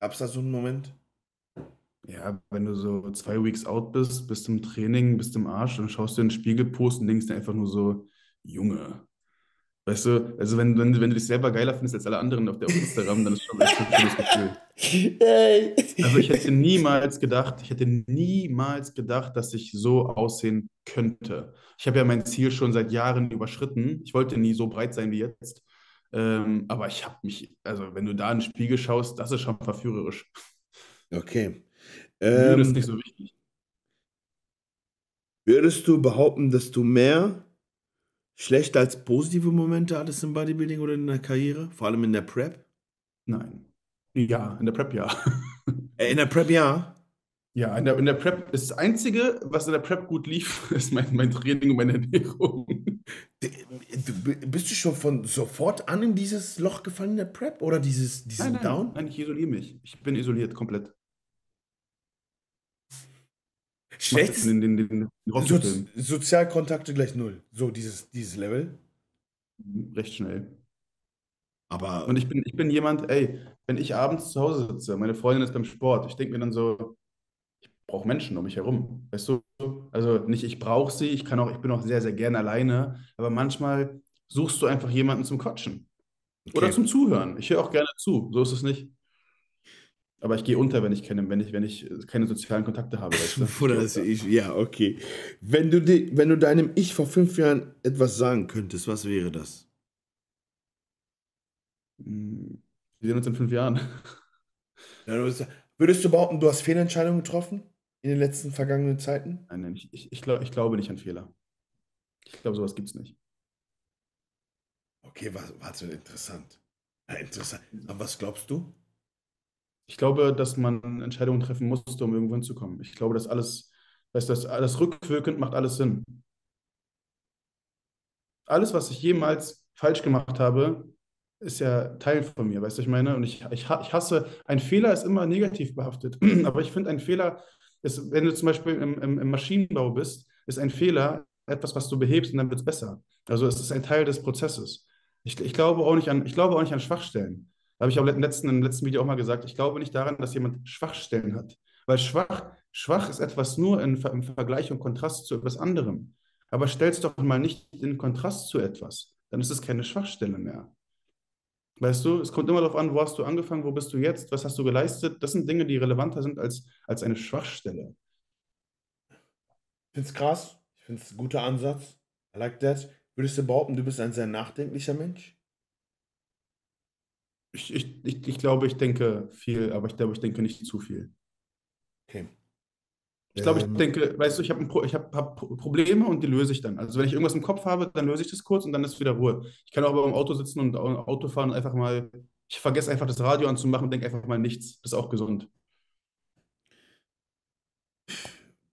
Gab es da so einen Moment? Ja, wenn du so zwei Weeks out bist, bist im Training, bist im Arsch, dann schaust du in den Spiegel, post und denkst dir einfach nur so, Junge, Weißt du, also wenn, wenn, wenn du dich selber geiler findest als alle anderen auf der Instagram, dann ist schon echt ein schönes Gefühl. Also ich hätte niemals gedacht, ich hätte niemals gedacht, dass ich so aussehen könnte. Ich habe ja mein Ziel schon seit Jahren überschritten. Ich wollte nie so breit sein wie jetzt. Ähm, aber ich habe mich, also wenn du da in den Spiegel schaust, das ist schon verführerisch. Okay. Ähm, das ist nicht so wichtig. Würdest du behaupten, dass du mehr schlechter als positive Momente hattest im Bodybuilding oder in der Karriere? Vor allem in der Prep? Nein. Ja, in der Prep ja. Äh, in der Prep ja? Ja, in der, in der Prep, das Einzige, was in der Prep gut lief, ist mein, mein Training und meine Ernährung. Bist du schon von sofort an in dieses Loch gefallen in der Prep oder dieses, diesen nein, nein, Down? Nein, ich isoliere mich. Ich bin isoliert komplett. Schlecht. Den, den, den, so, Sozialkontakte gleich null. So dieses, dieses Level. Recht schnell. Aber. Und ich bin, ich bin jemand, ey, wenn ich abends zu Hause sitze, meine Freundin ist beim Sport, ich denke mir dann so, ich brauche Menschen um mich herum. Weißt du? Also nicht, ich brauche sie, ich kann auch, ich bin auch sehr, sehr gerne alleine, aber manchmal suchst du einfach jemanden zum Quatschen. Okay. Oder zum Zuhören. Ich höre auch gerne zu, so ist es nicht. Aber ich gehe unter, wenn ich keine, wenn ich, wenn ich keine sozialen Kontakte habe. Weißt du? Oder das ich, ja, okay. Wenn du, die, wenn du deinem Ich vor fünf Jahren etwas sagen könntest, was wäre das? Hm, wir sehen uns in fünf Jahren. Ja, würdest du behaupten, du hast Fehlentscheidungen getroffen in den letzten vergangenen Zeiten? Nein, nein, ich, ich, ich, glaub, ich glaube nicht an Fehler. Ich glaube, sowas gibt es nicht. Okay, warte, interessant. Ja, interessant. Aber was glaubst du? Ich glaube, dass man Entscheidungen treffen musste, um irgendwo hinzukommen. Ich glaube, dass alles, weißt du, alles rückwirkend macht alles Sinn. Alles, was ich jemals falsch gemacht habe, ist ja Teil von mir, weißt du, ich meine? Und ich, ich, ich hasse, ein Fehler ist immer negativ behaftet. Aber ich finde, ein Fehler ist, wenn du zum Beispiel im, im, im Maschinenbau bist, ist ein Fehler etwas, was du behebst und dann wird es besser. Also es ist ein Teil des Prozesses. Ich, ich, glaube auch nicht an, ich glaube auch nicht an Schwachstellen habe ich auch im letzten, im letzten Video auch mal gesagt, ich glaube nicht daran, dass jemand Schwachstellen hat. Weil schwach, schwach ist etwas nur in, im Vergleich und Kontrast zu etwas anderem. Aber stell es doch mal nicht in Kontrast zu etwas. Dann ist es keine Schwachstelle mehr. Weißt du, es kommt immer darauf an, wo hast du angefangen, wo bist du jetzt, was hast du geleistet. Das sind Dinge, die relevanter sind als, als eine Schwachstelle. Ich finde es krass. Ich finde es ein guter Ansatz. I like that. Würdest du behaupten, du bist ein sehr nachdenklicher Mensch? Ich, ich, ich, ich glaube, ich denke viel, aber ich glaube, ich denke nicht zu viel. Okay. Ich glaube, ich ähm. denke, weißt du, ich habe Pro, hab, hab Probleme und die löse ich dann. Also wenn ich irgendwas im Kopf habe, dann löse ich das kurz und dann ist wieder Ruhe. Ich kann auch beim Auto sitzen und Auto fahren und einfach mal, ich vergesse einfach das Radio anzumachen und denke einfach mal nichts. Das ist auch gesund.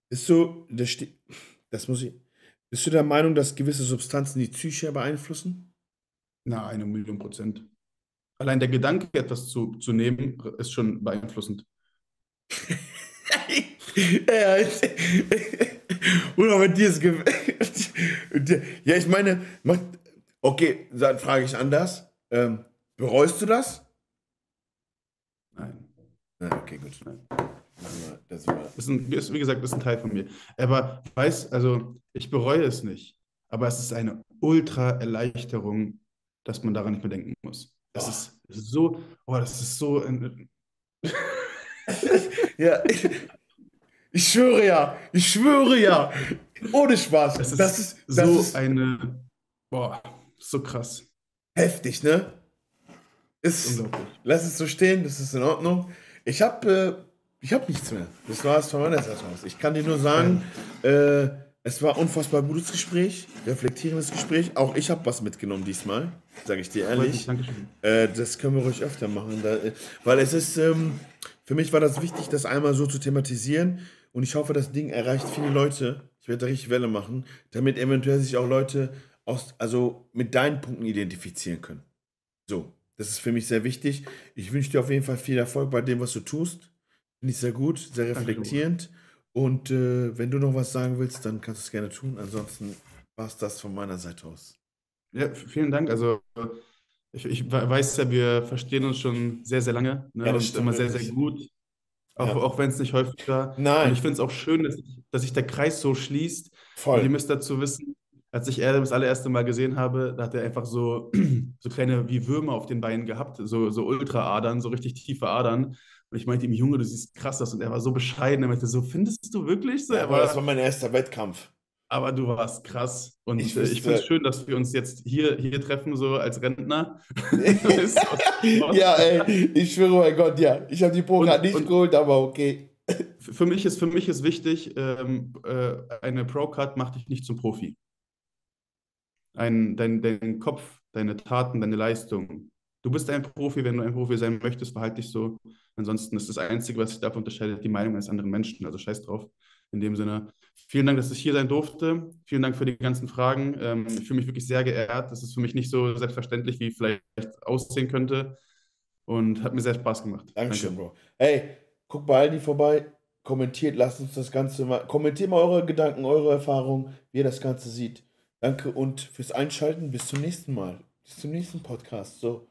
Bist du, das, das muss ich, bist du der Meinung, dass gewisse Substanzen die Psyche beeinflussen? Na, eine Million Prozent. Allein der Gedanke, etwas zu, zu nehmen, ist schon beeinflussend. ja, oder mit dir ist. ja, ich meine, okay, dann frage ich anders. Ähm, bereust du das? Nein. Nein, okay, gut. Nein. Das, war das ist, ein, ist, wie gesagt, das ist ein Teil von mir. Aber weiß, also ich bereue es nicht. Aber es ist eine Ultra-Erleichterung, dass man daran nicht mehr denken muss. Das oh. ist so, oh, das ist so. ja, ich, ich, schwöre ja, ich schwöre ja. Ohne Spaß. Das ist, das ist das so ist eine, boah, so krass. Heftig, ne? Ist. Lass es so stehen, das ist in Ordnung. Ich habe äh, ich hab nichts mehr. Das war es von meiner Seite aus. Ich kann dir nur sagen, äh, es war unfassbar gutes Gespräch, reflektierendes Gespräch. Auch ich habe was mitgenommen diesmal, sage ich dir ehrlich. Äh, das können wir ruhig öfter machen, da, äh, weil es ist, ähm, für mich war das wichtig, das einmal so zu thematisieren. Und ich hoffe, das Ding erreicht viele Leute. Ich werde da richtig Welle machen, damit eventuell sich auch Leute aus, also mit deinen Punkten identifizieren können. So, das ist für mich sehr wichtig. Ich wünsche dir auf jeden Fall viel Erfolg bei dem, was du tust. Finde ich sehr gut, sehr reflektierend. Danke, und äh, wenn du noch was sagen willst, dann kannst du es gerne tun. Ansonsten war es das von meiner Seite aus. Ja, vielen Dank. Also ich, ich weiß ja, wir verstehen uns schon sehr, sehr lange. Ne? Ja, das und immer sehr, sehr gut. Auch, ja. auch wenn es nicht häufig war. Nein. Und ich finde es auch schön, dass, dass sich der Kreis so schließt. Voll. Und ihr müsst dazu wissen, als ich er das allererste Mal gesehen habe, da hat er einfach so, so kleine wie Würmer auf den Beinen gehabt, so, so Ultraadern, so richtig tiefe Adern. Und ich meinte ihm, Junge, du siehst krass aus. Und er war so bescheiden. Er meinte so, findest du wirklich so? Ja, aber das war mein erster Wettkampf. Aber du warst krass. Und ich, ich finde es schön, dass wir uns jetzt hier, hier treffen, so als Rentner. ja, ey, ich schwöre, mein Gott, ja. Ich habe die Pro gerade nicht und, geholt, aber okay. Für mich ist, für mich ist wichtig, ähm, äh, eine Pro-Card macht dich nicht zum Profi. Ein, dein, dein Kopf, deine Taten, deine Leistung. Du bist ein Profi, wenn du ein Profi sein möchtest, verhalte dich so. Ansonsten ist das Einzige, was sich davon unterscheidet, die Meinung eines anderen Menschen. Also scheiß drauf. In dem Sinne, vielen Dank, dass ich hier sein durfte. Vielen Dank für die ganzen Fragen. Ähm, ich fühle mich wirklich sehr geehrt. Das ist für mich nicht so selbstverständlich, wie vielleicht aussehen könnte. Und hat mir sehr Spaß gemacht. Dankeschön, Danke. Bro. Hey, guck bei Aldi vorbei, kommentiert, lasst uns das Ganze mal, kommentiert mal eure Gedanken, eure Erfahrungen, wie ihr das Ganze sieht. Danke und fürs Einschalten. Bis zum nächsten Mal. Bis zum nächsten Podcast. So.